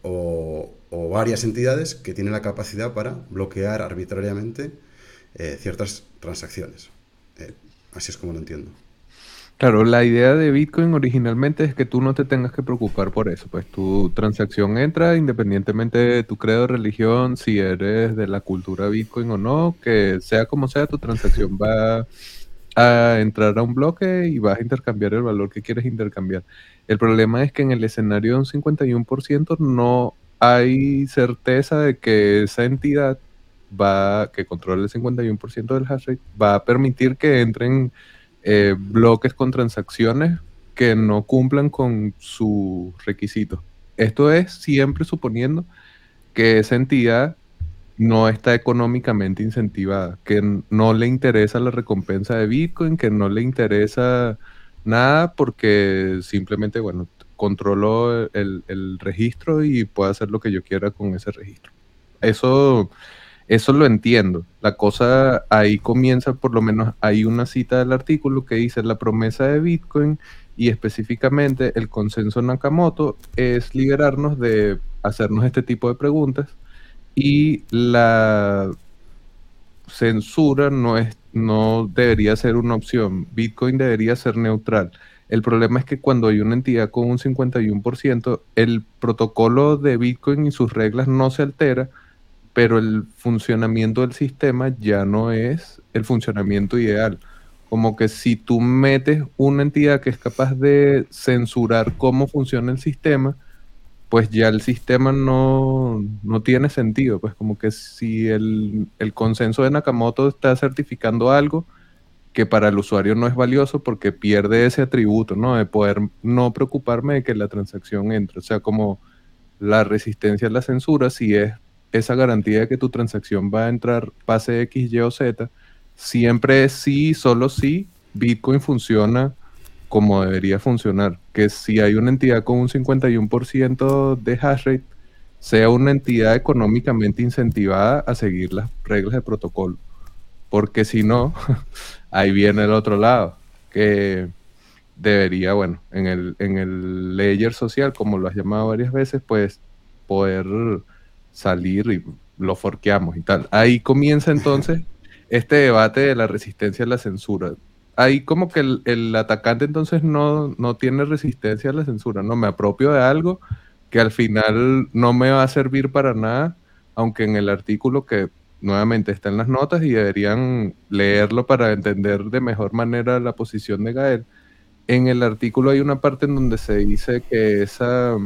o, varias entidades que tienen la capacidad para bloquear arbitrariamente eh, ciertas transacciones. Eh, así es como lo entiendo.
Claro, la idea de Bitcoin originalmente es que tú no te tengas que preocupar por eso, pues tu transacción entra independientemente de tu credo, religión, si eres de la cultura Bitcoin o no, que sea como sea, tu transacción va a entrar a un bloque y vas a intercambiar el valor que quieres intercambiar. El problema es que en el escenario de un 51% no hay certeza de que esa entidad va, que controla el 51% del hash rate, va a permitir que entren eh, bloques con transacciones que no cumplan con su requisito. Esto es siempre suponiendo que esa entidad no está económicamente incentivada, que no le interesa la recompensa de Bitcoin, que no le interesa nada porque simplemente, bueno, controlo el, el registro y puedo hacer lo que yo quiera con ese registro. Eso eso lo entiendo. La cosa ahí comienza, por lo menos hay una cita del artículo que dice la promesa de Bitcoin y específicamente el consenso Nakamoto es liberarnos de hacernos este tipo de preguntas y la censura no es no debería ser una opción. Bitcoin debería ser neutral. El problema es que cuando hay una entidad con un 51%, el protocolo de Bitcoin y sus reglas no se altera pero el funcionamiento del sistema ya no es el funcionamiento ideal. Como que si tú metes una entidad que es capaz de censurar cómo funciona el sistema, pues ya el sistema no, tiene sentido. Pues como que si el, el, consenso de Nakamoto está certificando algo que para el usuario no es valioso porque pierde ese atributo, ¿no? De poder no preocuparme de que la transacción entre. O sea, como la resistencia a la censura, si es esa garantía de que tu transacción va a entrar pase X, Y o Z, siempre es sí, solo si Bitcoin funciona como debería funcionar. Que si hay una entidad con un 51% de hash rate, sea una entidad económicamente incentivada a seguir las reglas de protocolo. Porque si no, ahí viene el otro lado, que debería, bueno, en el, en el layer social, como lo has llamado varias veces, pues poder salir y lo forqueamos y tal. Ahí comienza entonces este debate de la resistencia a la censura. Ahí como que el, atacante entonces no, no, tiene resistencia a la censura, no me apropio de algo que al final no me va a servir para nada, aunque en el artículo que nuevamente está en las notas y deberían leerlo para entender de mejor manera la posición de Gael. En el artículo hay una parte en donde se dice que esa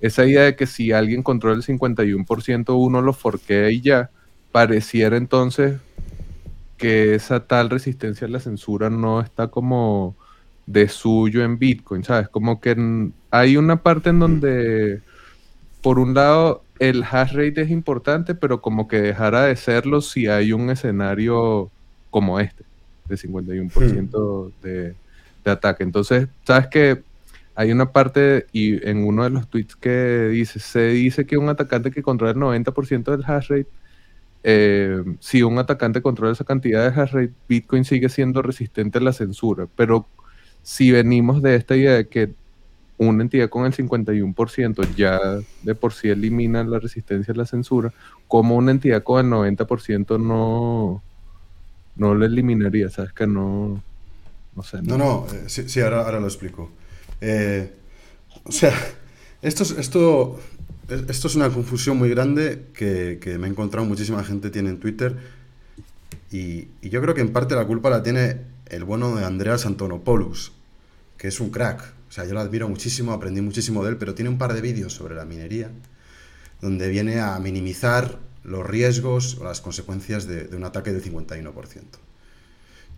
esa idea de que si alguien controla el 51%, uno lo forquea y ya, pareciera entonces que esa tal resistencia a la censura no está como de suyo en Bitcoin, ¿sabes? Como que hay una parte en donde, por un lado, el hash rate es importante, pero como que dejará de serlo si hay un escenario como este, de 51% hmm. de, de ataque. Entonces, ¿sabes que hay una parte y en uno de los tweets que dice, se dice que un atacante que controla el 90% del hash rate, eh, si un atacante controla esa cantidad de hash rate, Bitcoin sigue siendo resistente a la censura. Pero si venimos de esta idea de que una entidad con el 51% ya de por sí elimina la resistencia a la censura, como una entidad con el 90% no, no lo eliminaría? ¿Sabes que no?
No sé. No, no, eh, sí, ahora, ahora lo explico. Eh, o sea, esto es, una confusión muy grande que, me he encontrado muchísima gente tiene en Twitter y, yo creo que en parte la culpa la tiene el bueno de Andreas Antonopoulos, que es un crack. O sea, yo lo admiro muchísimo, aprendí muchísimo de él, pero tiene un par de vídeos sobre la minería donde viene a minimizar los riesgos o las consecuencias de, un ataque del 51%.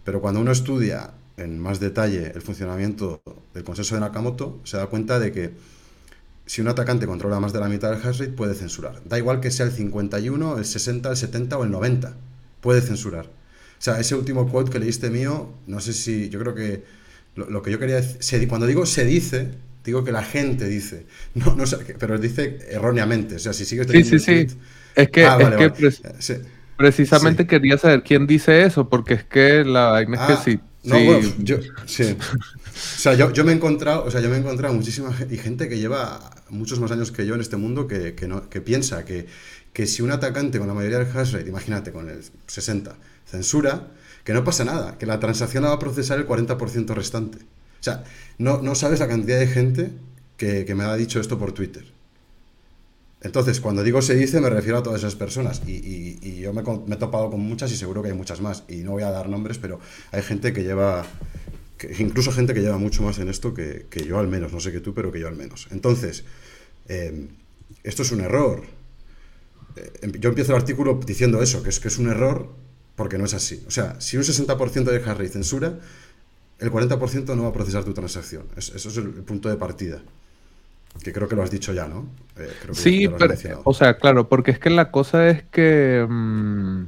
Pero cuando uno estudia en más detalle el funcionamiento del consenso de Nakamoto, se da cuenta de que si un atacante controla más de la mitad del hash rate, puede censurar. Da igual que sea el 51, el 60, el 70 o el 90, puede censurar. O sea, ese último quote que leíste mío, no sé si, yo creo que lo, que yo quería decir, cuando digo se dice, digo que la gente dice, no, no pero dice erróneamente. O sea, si sigues
Sí, sí, sí. Es que, ah, eh, precisamente quería saber quién dice eso, porque es que la vaina es que ah, sí.
No, Bueno, yo, sí. O sea, yo, yo, me he encontrado, o sea, yo me he encontrado muchísima y gente que lleva muchos más años que yo en este mundo que, que, no, que piensa que, que si un atacante con la mayoría del hash rate, imagínate, con el 60, censura, que no pasa nada, que la transacción la va a procesar el 40% restante. O sea, no, no sabes la cantidad de gente que, que me ha dicho esto por Twitter. Entonces, cuando digo se dice, me refiero a todas esas personas. Y, yo me, he topado con muchas y seguro que hay muchas más. Y no voy a dar nombres, pero hay gente que lleva, incluso gente que lleva mucho más en esto que, yo al menos. No sé qué tú, pero que yo al menos. Entonces, em, esto es un error. Eh, em, yo empiezo el artículo diciendo eso, que es que es un error porque no es así. O sea, si un 60% de Harry censura, el 40% no va a procesar tu transacción. eso es el punto de partida. Que creo que lo has dicho ya, ¿no?
Eh, sí, pero, o sea, claro, porque es que la cosa es que mm,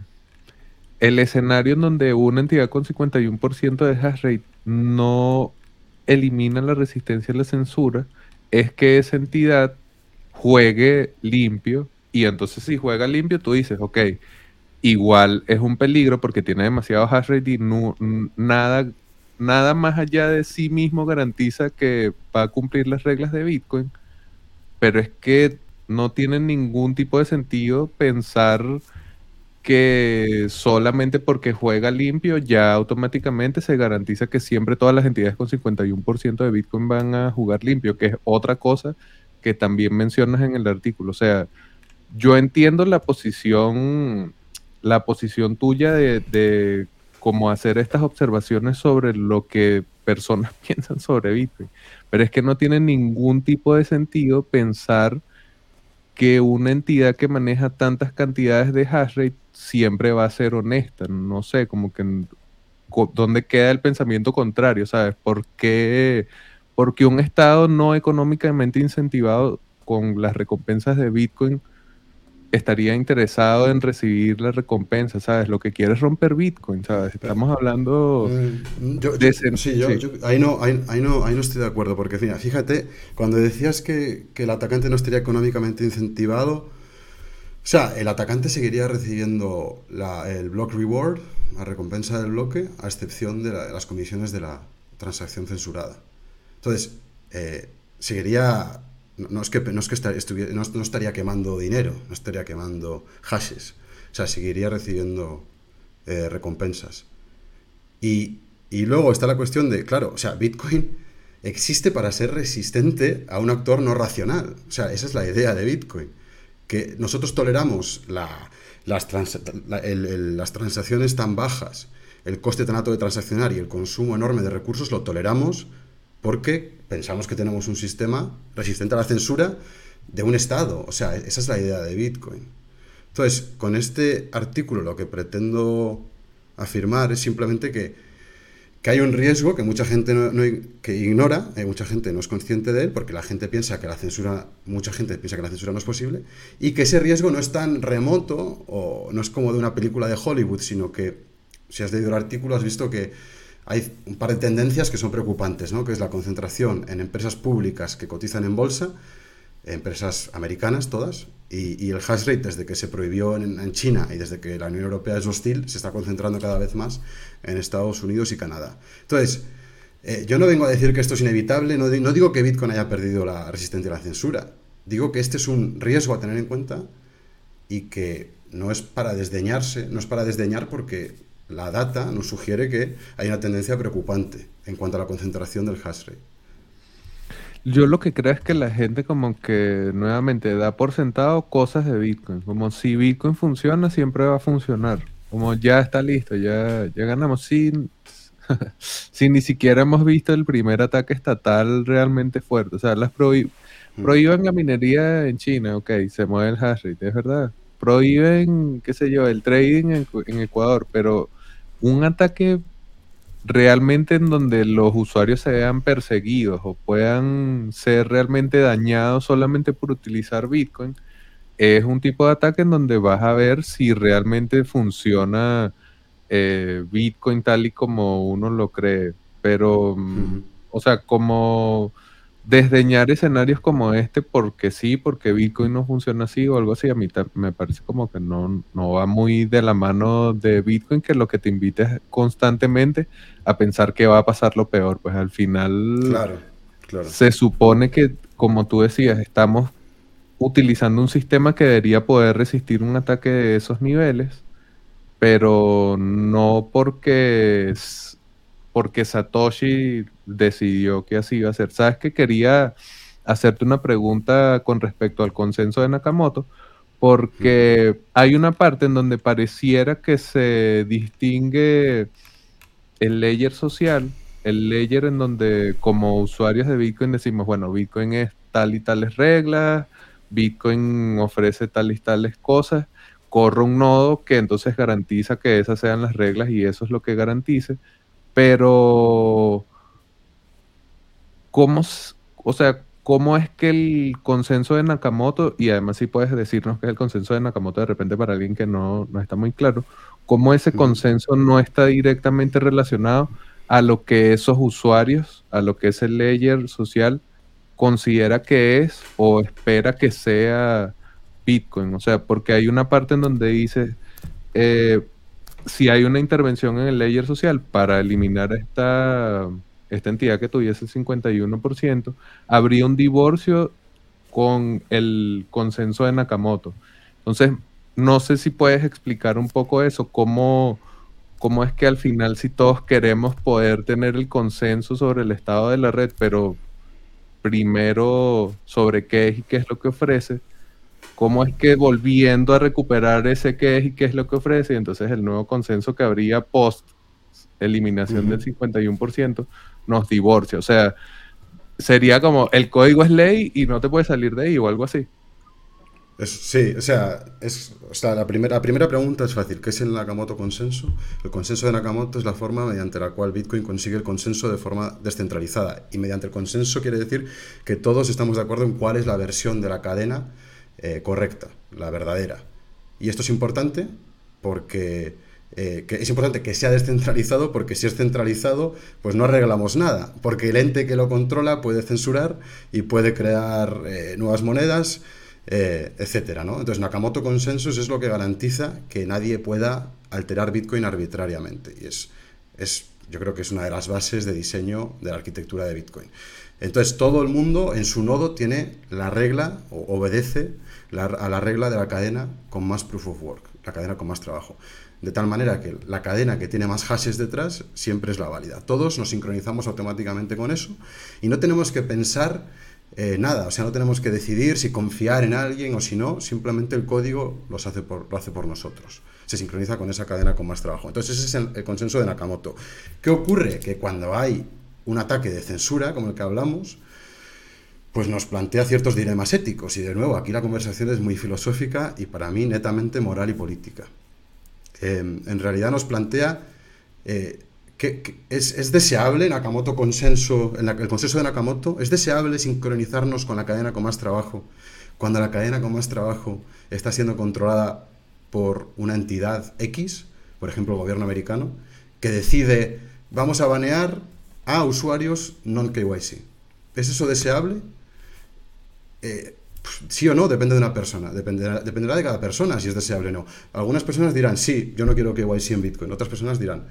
el escenario en donde una entidad con 51% de hash rate no elimina la resistencia a la censura, es que esa entidad juegue limpio y entonces si juega limpio tú dices, ok, igual es un peligro porque tiene demasiado hash rate y no, nada nada más allá de sí mismo garantiza que va a cumplir las reglas de Bitcoin, pero es que no tiene ningún tipo de sentido pensar que solamente porque juega limpio ya automáticamente se garantiza que siempre todas las entidades con 51% de Bitcoin van a jugar limpio, que es otra cosa que también mencionas en el artículo. O sea, yo entiendo la posición, la posición tuya de, de como hacer estas observaciones sobre lo que personas piensan sobre Bitcoin. Pero es que no tiene ningún tipo de sentido pensar que una entidad que maneja tantas cantidades de hash rate siempre va a ser honesta. No sé, como que dónde queda el pensamiento contrario, ¿sabes? ¿Por qué, porque un Estado no económicamente incentivado con las recompensas de Bitcoin estaría interesado en recibir la recompensa, ¿sabes? Lo que quiere es romper Bitcoin, ¿sabes? Estamos hablando
mm, de Sí, yo, ahí, no, ahí, no, ahí no estoy de acuerdo, porque fíjate, cuando decías que, el atacante no estaría económicamente incentivado, o sea, el atacante seguiría recibiendo el block reward, la recompensa del bloque, a excepción de, las comisiones de la transacción censurada. Entonces, eh, seguiría no, es que, no, es que no, estaría quemando dinero, no estaría quemando hashes. O sea, seguiría recibiendo eh, recompensas. Y, luego está la cuestión de, claro, o sea, Bitcoin existe para ser resistente a un actor no racional. O sea, esa es la idea de Bitcoin. Que nosotros toleramos las, las transacciones tan bajas, el coste tan alto de transaccionar y el consumo enorme de recursos, lo toleramos porque pensamos que tenemos un sistema resistente a la censura de un Estado. O sea, esa es la idea de Bitcoin. Entonces, con este artículo lo que pretendo afirmar es simplemente que, hay un riesgo que mucha gente no, que ignora, hay mucha gente no es consciente de él, porque la gente piensa que la censura, mucha gente piensa que la censura no es posible, y que ese riesgo no es tan remoto o no es como de una película de Hollywood, sino que si has leído el artículo has visto que hay un par de tendencias que son preocupantes, ¿no? que es la concentración en empresas públicas que cotizan en bolsa, empresas americanas todas, y, el hash rate desde que se prohibió en, China y desde que la Unión Europea es hostil, se está concentrando cada vez más en Estados Unidos y Canadá. Entonces, eh, yo no vengo a decir que esto es inevitable, no, no digo que Bitcoin haya perdido la resistencia a la censura, digo que este es un riesgo a tener en cuenta y que no es para desdeñarse, no es para desdeñar porque la data nos sugiere que hay una tendencia preocupante en cuanto a la concentración del hash rate.
Yo lo que creo es que la gente como que nuevamente da por sentado cosas de Bitcoin, como si Bitcoin funciona, siempre va a funcionar, como ya está listo, ya, ya ganamos, sin, sin ni siquiera hemos visto el primer ataque estatal realmente fuerte, o sea, las mm. prohíban la minería en China, ok, se mueve el hash rate, es verdad, prohíben, qué sé yo, el trading en, en Ecuador, pero un ataque realmente en donde los usuarios se vean perseguidos o puedan ser realmente dañados solamente por utilizar Bitcoin, es un tipo de ataque en donde vas a ver si realmente funciona eh, Bitcoin tal y como uno lo cree. Pero, mm, o sea, como desdeñar escenarios como este porque sí, porque Bitcoin no funciona así o algo así, a mí me parece como que no, no va muy de la mano de Bitcoin, que lo que te invita constantemente a pensar que va a pasar lo peor. Pues al final
claro, claro.
se supone que, como tú decías, estamos utilizando un sistema que debería poder resistir un ataque de esos niveles, pero no porque porque Satoshi decidió que así iba a ser. ¿Sabes que quería hacerte una pregunta con respecto al consenso de Nakamoto? Porque hay una parte en donde pareciera que se distingue el layer social, el layer en donde como usuarios de Bitcoin decimos, bueno, Bitcoin es tal y tales reglas, Bitcoin ofrece tal y tales cosas, corre un nodo que entonces garantiza que esas sean las reglas y eso es lo que garantice pero, ¿cómo, o sea, cómo es que el consenso de Nakamoto, y además si puedes decirnos que es el consenso de Nakamoto de repente para alguien que no, no está muy claro, cómo ese consenso no está directamente relacionado a lo que esos usuarios, a lo que ese layer social considera que es o espera que sea Bitcoin. O sea, porque hay una parte en donde dice, eh, si hay una intervención en el layer social para eliminar esta, esta entidad que tuviese el 51%, habría un divorcio con el consenso de Nakamoto. Entonces, no sé si puedes explicar un poco eso, cómo, cómo es que al final si todos queremos poder tener el consenso sobre el estado de la red, pero primero sobre qué es y qué es lo que ofrece, cómo es que volviendo a recuperar ese qué es y qué es lo que ofrece, y entonces el nuevo consenso que habría post eliminación del 51% nos divorcia. O sea, sería como el código es ley y no te puedes salir de ahí o algo así.
sí, o sea, es, la, primera, la primera pregunta es fácil. ¿Qué es el Nakamoto consenso? El consenso de Nakamoto es la forma mediante la cual Bitcoin consigue el consenso de forma descentralizada. Y mediante el consenso quiere decir que todos estamos de acuerdo en cuál es la versión de la cadena eh, correcta, la verdadera. Y esto es importante porque eh, es importante que sea descentralizado porque si es centralizado, pues no arreglamos nada, porque el ente que lo controla puede censurar y puede crear eh, nuevas monedas, etcétera, ¿no? Entonces Nakamoto Consensus es lo que garantiza que nadie pueda alterar Bitcoin arbitrariamente y es, es yo creo que es una de las bases de diseño de la arquitectura de Bitcoin. Entonces todo el mundo en su nodo tiene la regla o obedece a la regla de la cadena con más proof of work, la cadena con más trabajo. De tal manera que la cadena que tiene más hashes detrás siempre es la válida. Todos nos sincronizamos automáticamente con eso y no tenemos que pensar eh, nada, o sea, no tenemos que decidir si confiar en alguien o si no, simplemente el código lo hace por nosotros. Se sincroniza con esa cadena con más trabajo. Entonces ese es el consenso de Nakamoto. ¿Qué ocurre? Que cuando hay un ataque de censura, como el que hablamos, pues nos plantea ciertos dilemas éticos. Y de nuevo, aquí la conversación es muy filosófica y para mí netamente moral y política. Em, en realidad nos plantea eh, que, es, deseable Nakamoto consenso, en el consenso de Nakamoto, es deseable sincronizarnos con la cadena con más trabajo, cuando la cadena con más trabajo está siendo controlada por una entidad X, por ejemplo el gobierno americano, que decide vamos a banear a usuarios non-KYC. ¿Es eso deseable? Eh, sí o no, depende de una persona, dependerá, de cada persona si es deseable o no. Algunas personas dirán, sí, yo no quiero KYC en Bitcoin, otras personas dirán,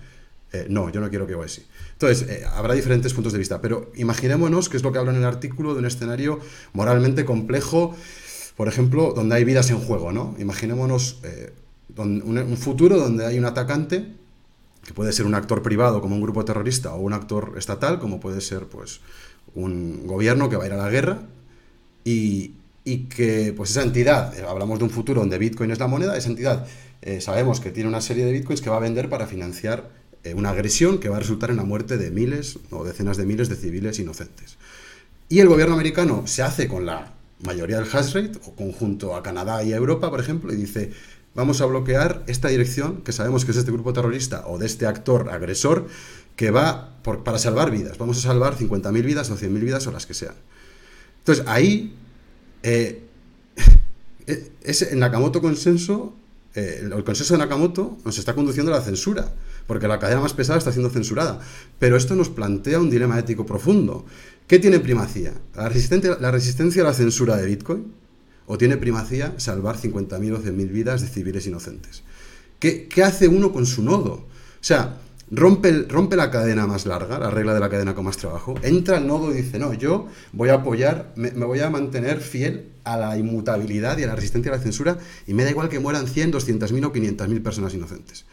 eh, no, yo no quiero KYC. Entonces, eh, habrá diferentes puntos de vista, pero imaginémonos que es lo que habla en el artículo de un escenario moralmente complejo, por ejemplo, donde hay vidas en juego, ¿no? Imaginémonos un, futuro donde hay un atacante que puede ser un actor privado como un grupo terrorista o un actor estatal como puede ser pues un gobierno que va a ir a la guerra y, que pues esa entidad, eh, hablamos de un futuro donde Bitcoin es la moneda, esa entidad eh, sabemos que tiene una serie de Bitcoins que va a vender para financiar eh, una agresión que va a resultar en la muerte de miles o decenas de miles de civiles inocentes. Y el gobierno americano se hace con la mayoría del hash rate, o conjunto a Canadá y a Europa, por ejemplo, y dice, vamos a bloquear esta dirección que sabemos que es este grupo terrorista o de este actor agresor que va para salvar vidas. Vamos a salvar 50.000 vidas o 100.000 vidas o las que sean. Entonces, ahí, eh, ese, en Nakamoto consenso, eh, el consenso de Nakamoto nos está conduciendo a la censura, porque la cadena más pesada está siendo censurada. Pero esto nos plantea un dilema ético profundo. ¿Qué tiene primacía? ¿La resistencia, la resistencia a la censura de Bitcoin? ¿O tiene primacía salvar 50.000 o 100.000 vidas de civiles inocentes? ¿Qué, ¿Qué, hace uno con su nodo? O sea, rompe, rompe la cadena más larga, la regla de la cadena con más trabajo, entra al nodo y dice, no, yo voy a apoyar, me, me, voy a mantener fiel a la inmutabilidad y a la resistencia a la censura y me da igual que mueran 100, 200.000 o 500.000 personas inocentes.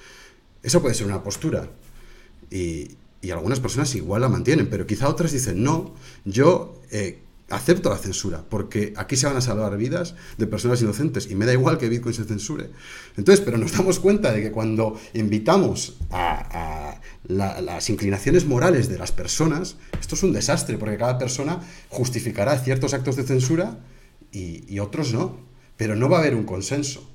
Eso puede ser una postura. Y, y, algunas personas igual la mantienen, pero quizá otras dicen, no, yo eh, acepto la censura, porque aquí se van a salvar vidas de personas inocentes y me da igual que Bitcoin se censure. Entonces, pero nos damos cuenta de que cuando invitamos a, a la, las inclinaciones morales de las personas, esto es un desastre, porque cada persona justificará ciertos actos de censura y, y otros no, pero no va a haber un consenso.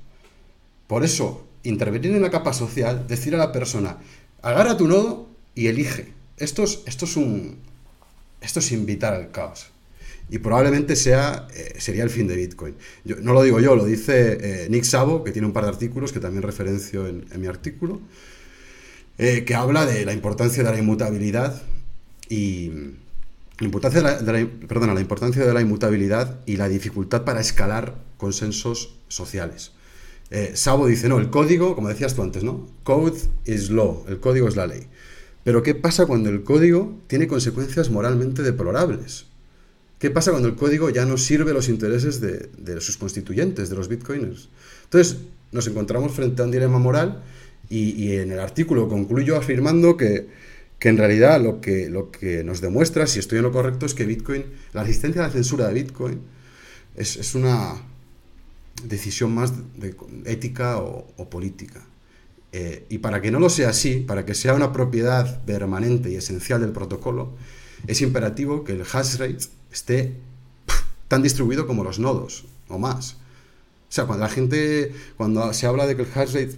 Por eso, intervenir en la capa social, decir a la persona, agarra tu nodo y elige. Esto es, esto es un... Esto es invitar al caos y probablemente sea, eh, sería el fin de Bitcoin. No lo digo yo, lo dice eh, Nick Sabo, que tiene un par de artículos que también referencio en, mi artículo, eh, que habla de la importancia de la inmutabilidad y la importancia de la, de la, perdona, la importancia de la inmutabilidad y la dificultad para escalar consensos sociales. Sabo dice, no, el código, como decías tú antes, ¿no? Code is law, el código es la ley. Pero ¿qué pasa cuando el código tiene consecuencias moralmente deplorables? ¿Qué pasa cuando el código ya no sirve los intereses de, sus constituyentes, de los bitcoiners? Entonces, nos encontramos frente a un dilema moral y, en el artículo concluyo afirmando que, que, en realidad lo que, lo que nos demuestra, si estoy en lo correcto, es que Bitcoin, la resistencia a la censura de Bitcoin es, es una decisión más de, ética o, o política. Eh, y para que no lo sea así, para que sea una propiedad permanente y esencial del protocolo, es imperativo que el hash rate esté tan distribuido como los nodos o más. O sea, cuando la gente, cuando se habla de que el hash rate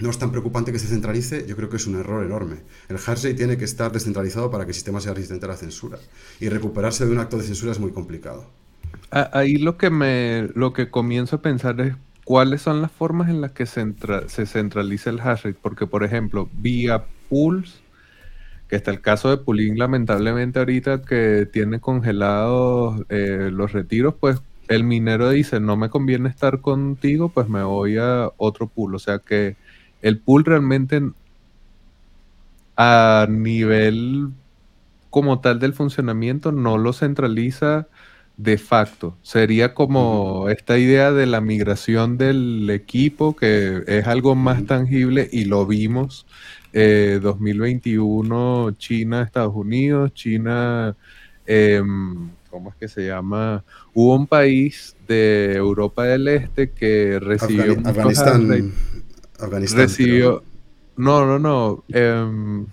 no es tan preocupante que se centralice, yo creo que es un error enorme. El hash rate tiene que estar descentralizado para que el sistema sea resistente a la censura. Y recuperarse de un acto de censura es muy complicado.
Ahí lo que me, lo que comienzo a pensar es cuáles son las formas en las que centra, se centraliza el hash rate, porque por ejemplo, vía pools, que está el caso de Pulín lamentablemente ahorita que tiene congelados eh, los retiros, pues el minero dice, no me conviene estar contigo, pues me voy a otro pool, o sea que el pool realmente a nivel como tal del funcionamiento no lo centraliza de facto. Sería como esta idea de la migración del equipo, que es algo más tangible y lo vimos. Eh, 2021, China, Estados Unidos, China, eh, ¿cómo es que se llama? Hubo un país de Europa del Este que recibió...
Afgan Afganistán.
Afganistán recibió... Pero... No, no, no. Eh,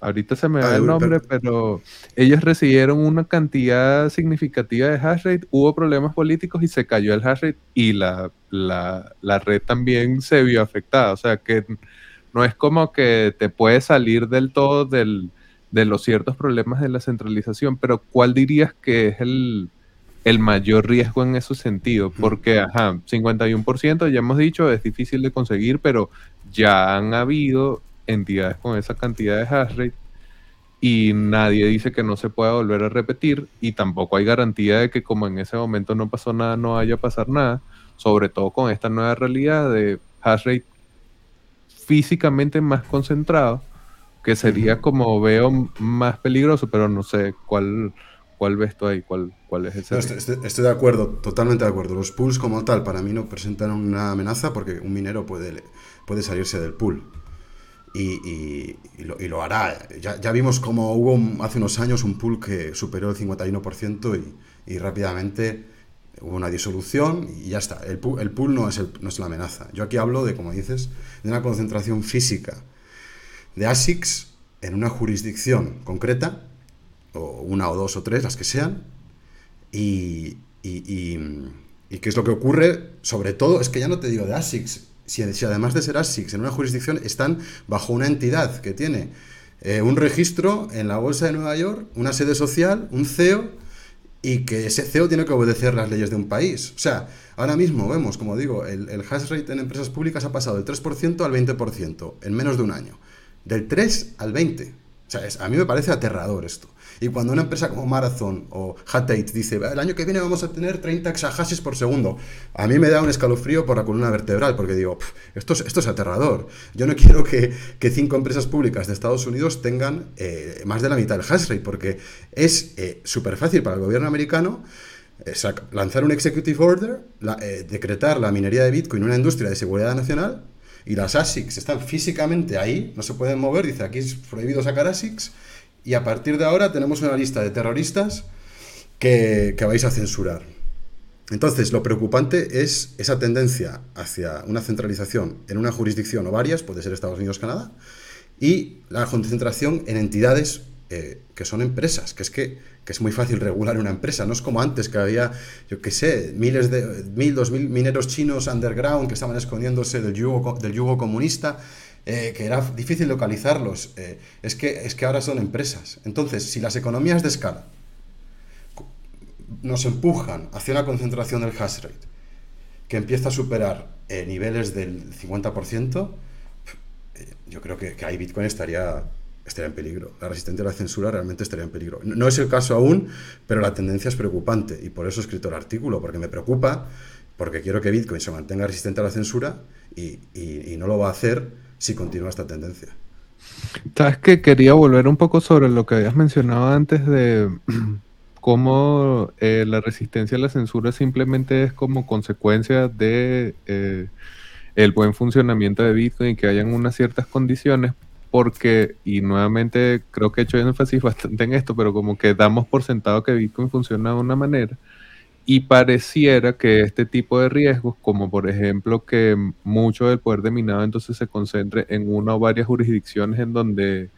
ahorita se me va ah, el nombre, pero... pero... ellos recibieron una cantidad significativa de hash rate, hubo problemas políticos y se cayó el hash rate y la, la, la, red también se vio afectada. O sea que no es como que te puedes salir del todo del, de los ciertos problemas de la centralización, pero ¿cuál dirías que es el, el mayor riesgo en ese sentido? Porque, ajá, 51% ya hemos dicho, es difícil de conseguir, pero ya han habido entidades con esa cantidad de hash rate y nadie dice que no se pueda volver a repetir y tampoco hay garantía de que como en ese momento no pasó nada, no vaya a pasar nada, sobre todo con esta nueva realidad de hash rate físicamente más concentrado, que sería uh -huh. como veo más peligroso, pero no sé cuál, cuál ves tú ahí, cuál, cuál es ese.
No, estoy, de acuerdo, totalmente de acuerdo. Los pools como tal para mí no presentan una amenaza porque un minero puede, puede salirse del pool y, y, y, lo, y lo, hará. Ya, ya, vimos como hubo un, hace unos años un pool que superó el 51% y, rápidamente hubo una disolución y ya está. El pool, el pool no, es el, no es la amenaza. Yo aquí hablo de, como dices, de una concentración física de ASICs en una jurisdicción concreta, o una o dos o tres, las que sean, y, Y, qué es lo que ocurre, sobre todo, es que ya no te digo de ASICS, si, además de ser ASICS en una jurisdicción están bajo una entidad que tiene eh, un registro en la Bolsa de Nueva York, una sede social, un CEO, y que ese CEO tiene que obedecer las leyes de un país. O sea, ahora mismo vemos, como digo, el, el hash rate en empresas públicas ha pasado del 3% al 20% en menos de un año. Del 3 al 20. O sea, a mí me parece aterrador esto. Y cuando una empresa como Marathon o Hatate dice, el año que viene vamos a tener 30 exahashes por segundo, a mí me da un escalofrío por la columna vertebral, porque digo, esto es, esto es aterrador. Yo no quiero que, cinco empresas públicas de Estados Unidos tengan eh, más de la mitad del hash rate, porque es eh, súper fácil para el gobierno americano eh, lanzar un executive order, decretar la minería de Bitcoin una industria de seguridad nacional, y las ASICs están físicamente ahí, no se pueden mover, dice aquí es prohibido sacar ASICs, y a partir de ahora tenemos una lista de terroristas que, vais a censurar. Entonces, lo preocupante es esa tendencia hacia una centralización en una jurisdicción o varias, puede ser Estados Unidos, Canadá, y la concentración en entidades eh, que son empresas, que es que, es muy fácil regular una empresa, no es como antes que había, yo qué sé, miles de, mil, dos mil mineros chinos underground que estaban escondiéndose del yugo, del yugo comunista eh, que era difícil localizarlos. Eh, es, que, es que ahora son empresas. Entonces, si las economías de escala nos empujan hacia una concentración del hash rate que empieza a superar eh, niveles del 50%, yo creo que, que ahí Bitcoin estaría, estaría en peligro. La resistencia a la censura realmente estaría en peligro. No, es el caso aún, pero la tendencia es preocupante y por eso he escrito el artículo, porque me preocupa, porque quiero que Bitcoin se mantenga resistente a la censura y, y no lo va a hacer si continúa esta tendencia.
Sabes que quería volver un poco sobre lo que habías mencionado antes de cómo eh, la resistencia a la censura simplemente es como consecuencia de eh, el buen funcionamiento de Bitcoin y que hayan unas ciertas condiciones porque, y nuevamente creo que he hecho énfasis bastante en esto, pero como que damos por sentado que Bitcoin funciona de una manera y pareciera que este tipo de riesgos, como por ejemplo que mucho del poder de minado entonces se concentre en una o varias jurisdicciones en donde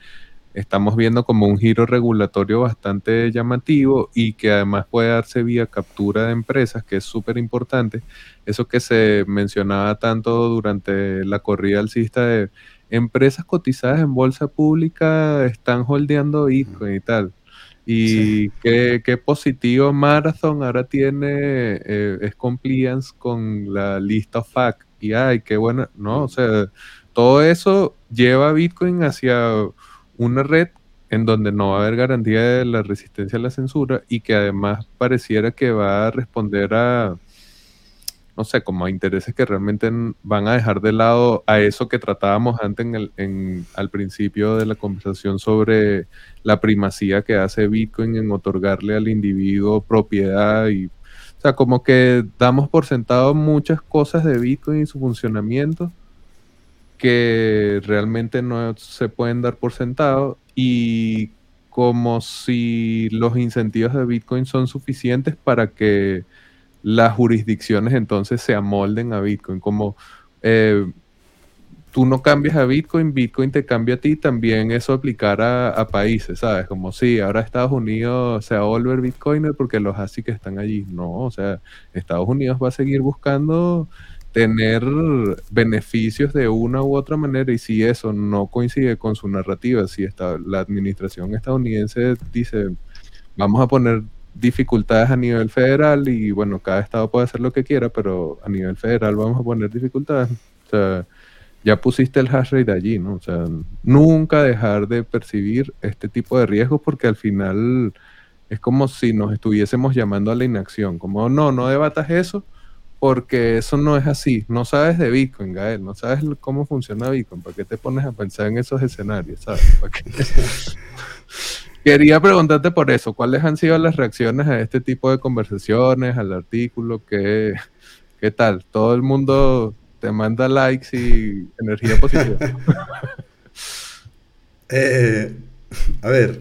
estamos viendo como un giro regulatorio bastante llamativo y que además puede darse vía captura de empresas, que es súper importante. Eso que se mencionaba tanto durante la corrida alcista de empresas cotizadas en bolsa pública están holdeando Bitcoin y tal. Y qué, positivo Marathon ahora tiene, eh, es compliance con la lista FAC. Y ay, qué bueno, ¿no? O sea, todo eso lleva a Bitcoin hacia una red en donde no va a haber garantía de la resistencia a la censura y que además pareciera que va a responder a, no sé, como a intereses que realmente van a dejar de lado a eso que tratábamos antes en el, al principio de la conversación sobre la primacía que hace Bitcoin en otorgarle al individuo propiedad y, o sea, como que damos por sentado muchas cosas de Bitcoin y su funcionamiento que realmente no se pueden dar por sentado y como si los incentivos de Bitcoin son suficientes para que las jurisdicciones entonces se amolden a Bitcoin. Como eh, tú no cambias a Bitcoin, Bitcoin te cambia a ti, también eso aplicará a, países, ¿sabes? Como si ahora Estados Unidos se va a volver Bitcoiner porque los ASIC están allí. No, o sea, Estados Unidos va a seguir buscando tener beneficios de una u otra manera y si eso no coincide con su narrativa, si está, la administración estadounidense dice vamos a poner dificultades a nivel federal y bueno, cada estado puede hacer lo que quiera, pero a nivel federal vamos a poner dificultades. O sea, ya pusiste el hash rate allí, ¿no? O sea, nunca dejar de percibir este tipo de riesgos porque al final es como si nos estuviésemos llamando a la inacción, como no, no debatas eso porque eso no es así. No sabes de Bitcoin, Gael, no sabes cómo funciona Bitcoin, ¿para qué te pones a pensar en esos escenarios, sabes? Quería preguntarte por eso, ¿cuáles han sido las reacciones a este tipo de conversaciones, al artículo? ¿Qué, qué tal? Todo el mundo te manda likes y energía positiva.
Eh, a ver,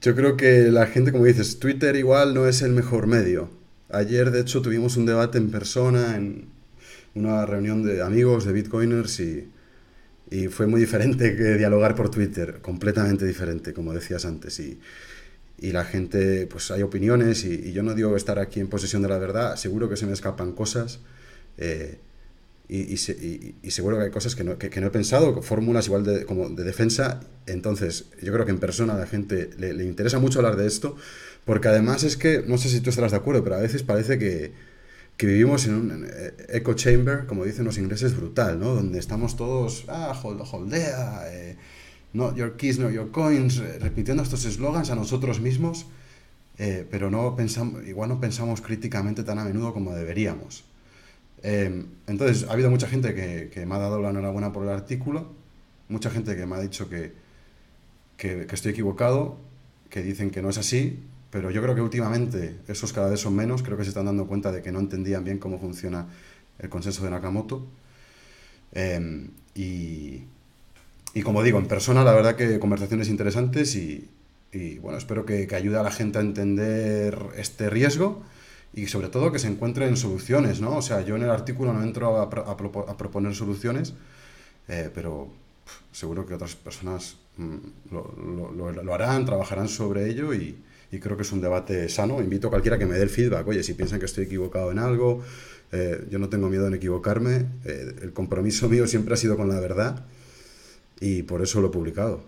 yo creo que la gente, como dices, Twitter igual no es el mejor medio. Ayer, de hecho, tuvimos un debate en persona en una reunión de amigos, de bitcoiners y y fue muy diferente que dialogar por Twitter, completamente diferente, como decías antes. Y, y la gente, pues hay opiniones y, yo no digo estar aquí en posesión de la verdad, seguro que se me escapan cosas. Eh, y, seguro que hay cosas que no, que, no he pensado, fórmulas igual de, como de defensa. Entonces, yo creo que en persona a la gente le, le, interesa mucho hablar de esto, porque además es que, no sé si tú estarás de acuerdo, pero a veces parece que, que vivimos en un echo chamber, como dicen los ingleses, brutal, ¿no? Donde estamos todos, ah, hold, holdea, eh, not your keys, not your coins, eh, repitiendo estos eslogans a nosotros mismos, eh, pero no pensamos, igual no pensamos críticamente tan a menudo como deberíamos. Em, entonces, ha habido mucha gente que, que, me ha dado la enhorabuena por el artículo, mucha gente que me ha dicho que, que, que estoy equivocado, que dicen que no es así, pero yo creo que últimamente esos cada vez son menos, creo que se están dando cuenta de que no entendían bien cómo funciona el consenso de Nakamoto. Em, y, y, como digo, en persona la verdad que conversaciones interesantes y, y bueno, espero que, que, ayude a la gente a entender este riesgo y sobre todo que se encuentren soluciones, ¿no? O sea, yo en el artículo no entro a, a, a proponer soluciones, eh, pero seguro que otras personas mm, lo, lo, lo, harán, trabajarán sobre ello y, y creo que es un debate sano. Invito a cualquiera que me dé el feedback. Oye, si piensan que estoy equivocado en algo, eh, yo no tengo miedo en equivocarme. Eh, el compromiso mío siempre ha sido con la verdad y por eso lo he publicado.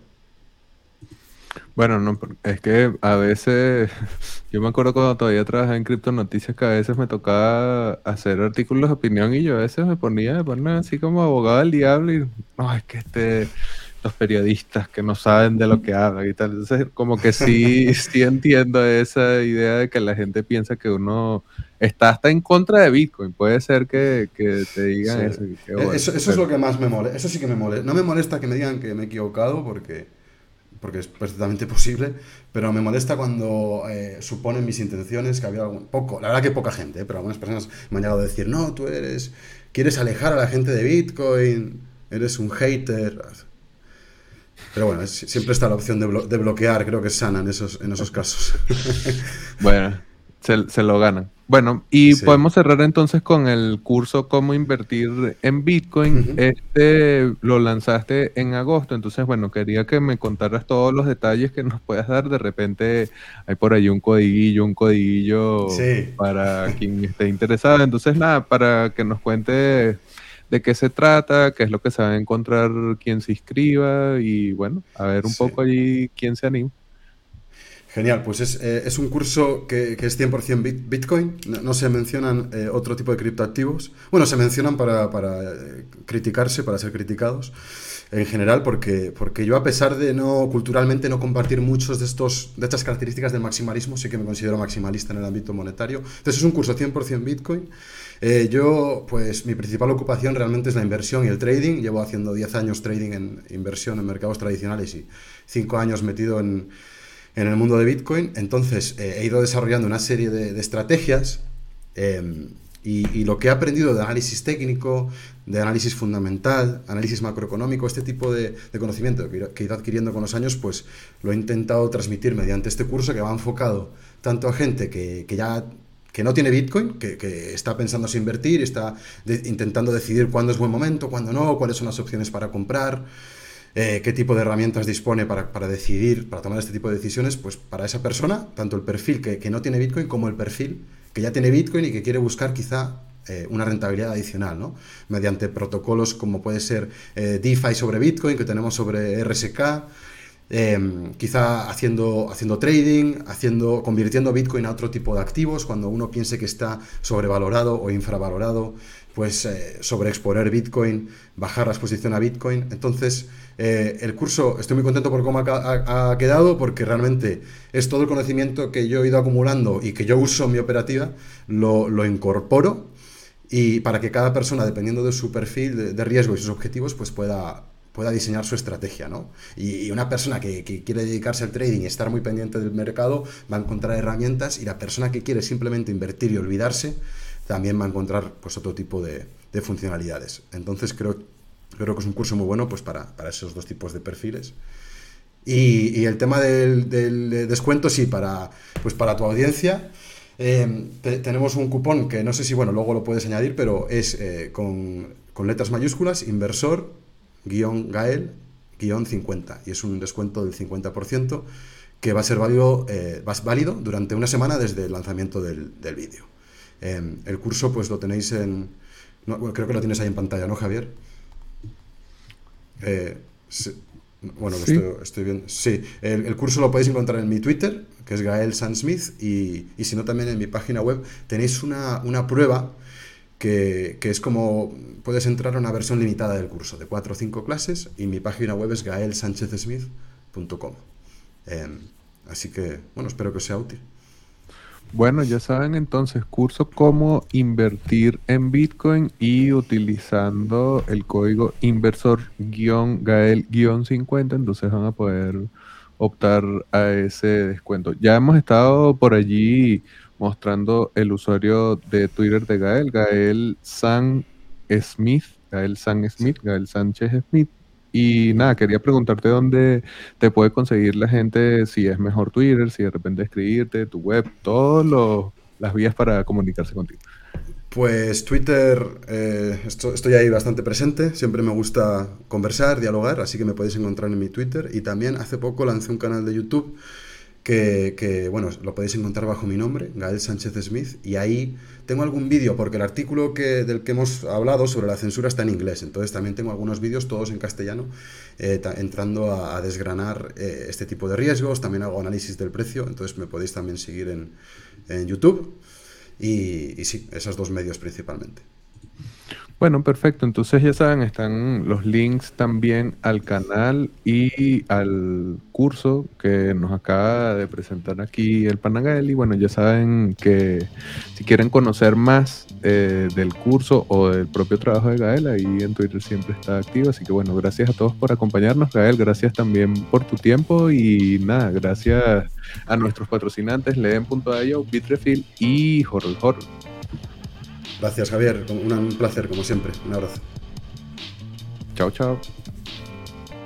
Bueno, no, es que a veces, yo me acuerdo cuando todavía trabajaba en Cripto Noticias que a veces me tocaba hacer artículos de opinión y yo a veces me ponía, me ponía así como abogado del diablo y no, es que este los periodistas que no saben de lo que hablan y tal. Entonces, como que sí, sí entiendo esa idea de que la gente piensa que uno está hasta en contra de Bitcoin. Puede ser que, que te digan eso.
eso. eso. es lo que más me molesta. Eso sí que me molesta. No me molesta que me digan que me he equivocado porque, porque es perfectamente posible, pero me molesta cuando eh, suponen mis intenciones que había algún, poco, la verdad que poca gente, eh, pero algunas personas me han llegado a decir, no, tú eres, quieres alejar a la gente de Bitcoin, eres un hater. Pero bueno, siempre está la opción de, bloquear, creo que es sana en esos, en esos casos.
bueno, se, lo ganan. Bueno, y podemos cerrar entonces con el curso Cómo invertir en Bitcoin. Este lo lanzaste en agosto, entonces bueno, quería que me contaras todos los detalles que nos puedas dar. De repente hay por ahí un codiguillo, un codiguillo para quien esté interesado. Entonces nada, para que nos cuentes de qué se trata, qué es lo que se va a encontrar quien se inscriba y bueno, a ver un poco allí quién se anima.
Genial, pues es, eh, es un curso que, que es 100% Bitcoin, no, se mencionan eh, otro tipo de criptoactivos. Bueno, se mencionan para, para eh, criticarse, para ser criticados en general, porque, porque yo a pesar de no culturalmente no compartir muchos de, estos, de estas características del maximalismo, sí que me considero maximalista en el ámbito monetario. Entonces es un curso 100% Bitcoin. yo, pues mi principal ocupación realmente es la inversión y el trading. Llevo haciendo 10 años trading en inversión en mercados tradicionales y 5 años metido en en el mundo de Bitcoin. Entonces eh, he ido desarrollando una serie de, estrategias em, y, lo que he aprendido de análisis técnico, de análisis fundamental, análisis macroeconómico, este tipo de, conocimiento que, he ido adquiriendo con los años, pues lo he intentado transmitir mediante este curso que va enfocado tanto a gente que, ya que no tiene Bitcoin, que, está pensando en invertir, está intentando decidir cuándo es buen momento, cuándo no, cuáles son las opciones para comprar, eh, qué tipo de herramientas dispone para, para, decidir, para tomar este tipo de decisiones, pues para esa persona, tanto el perfil que, que, no tiene Bitcoin como el perfil que ya tiene Bitcoin y que quiere buscar quizá eh, una rentabilidad adicional, ¿no? Mediante protocolos como puede ser eh, DeFi sobre Bitcoin, que tenemos sobre RSK, quizá haciendo, haciendo trading, haciendo, convirtiendo Bitcoin a otro tipo de activos, cuando uno piense que está sobrevalorado o infravalorado, pues sobreexponer Bitcoin, bajar la exposición a Bitcoin. Entonces, eh, el curso, estoy muy contento por cómo ha, quedado, porque realmente es todo el conocimiento que yo he ido acumulando y que yo uso en mi operativa, lo, incorporo y para que cada persona, dependiendo de su perfil de, riesgo y sus objetivos, pues pueda, pueda diseñar su estrategia, ¿no? Y, una persona que, quiere dedicarse al trading y estar muy pendiente del mercado va a encontrar herramientas y la persona que quiere simplemente invertir y olvidarse también va a encontrar pues otro tipo de, de funcionalidades. Entonces creo creo que es un curso muy bueno pues para, esos dos tipos de perfiles. Y, el tema del, descuento, sí, para, pues para tu audiencia. Eh, tenemos un cupón que no sé si, bueno, luego lo puedes añadir, pero es eh, con, letras mayúsculas, inversor, guion Gael, guion 50. Y es un descuento del 50% que va a ser válido, eh, válido durante una semana desde el lanzamiento del, vídeo. Em, el curso pues lo tenéis en... creo que lo tienes ahí en pantalla, ¿no, Javier? Eh, bueno, estoy, viendo. Sí, el, curso lo podéis encontrar en mi Twitter, que es Gael Sansmith, y, y si no también en mi página web tenéis una, una prueba que, es como puedes entrar a una versión limitada del curso de 4 o 5 clases y mi página web es gaelsanchezsmith.com. Em, así que, bueno, espero que os sea útil.
Bueno, ya saben entonces, curso cómo invertir en Bitcoin y utilizando el código inversor-gael-50, entonces van a poder optar a ese descuento. Ya hemos estado por allí mostrando el usuario de Twitter de Gael, Gael San Smith, Gael San Smith, Gael Sánchez Smith. Y nada, quería preguntarte dónde te puede conseguir la gente, si es mejor Twitter, si de repente escribirte, tu web, todas las vías para comunicarse contigo.
Pues Twitter, eh, estoy ahí bastante presente, siempre me gusta conversar, dialogar, así que me podéis encontrar en mi Twitter. Y también hace poco lancé un canal de YouTube que, bueno, lo podéis encontrar bajo mi nombre, Gael Sánchez Smith, y ahí tengo algún vídeo, porque el artículo que, del que hemos hablado sobre la censura está en inglés, entonces también tengo algunos vídeos, todos en castellano, eh, entrando a, desgranar eh, este tipo de riesgos, también hago análisis del precio, entonces me podéis también seguir en, en YouTube, y, y sí, esos dos medios principalmente.
Bueno, perfecto. Entonces ya saben, están los links también al canal y al curso que nos acaba de presentar aquí el Panagael. Y bueno, ya saben que si quieren conocer más eh, del curso o del propio trabajo de Gael, ahí en Twitter siempre está activo. Así que bueno, gracias a todos por acompañarnos, Gael. Gracias también por tu tiempo y nada, gracias a nuestros patrocinantes, Leen.io, Bitrefill y Horror Horror.
Gracias, Javier. Un placer, como siempre. Un abrazo.
Chao, chao.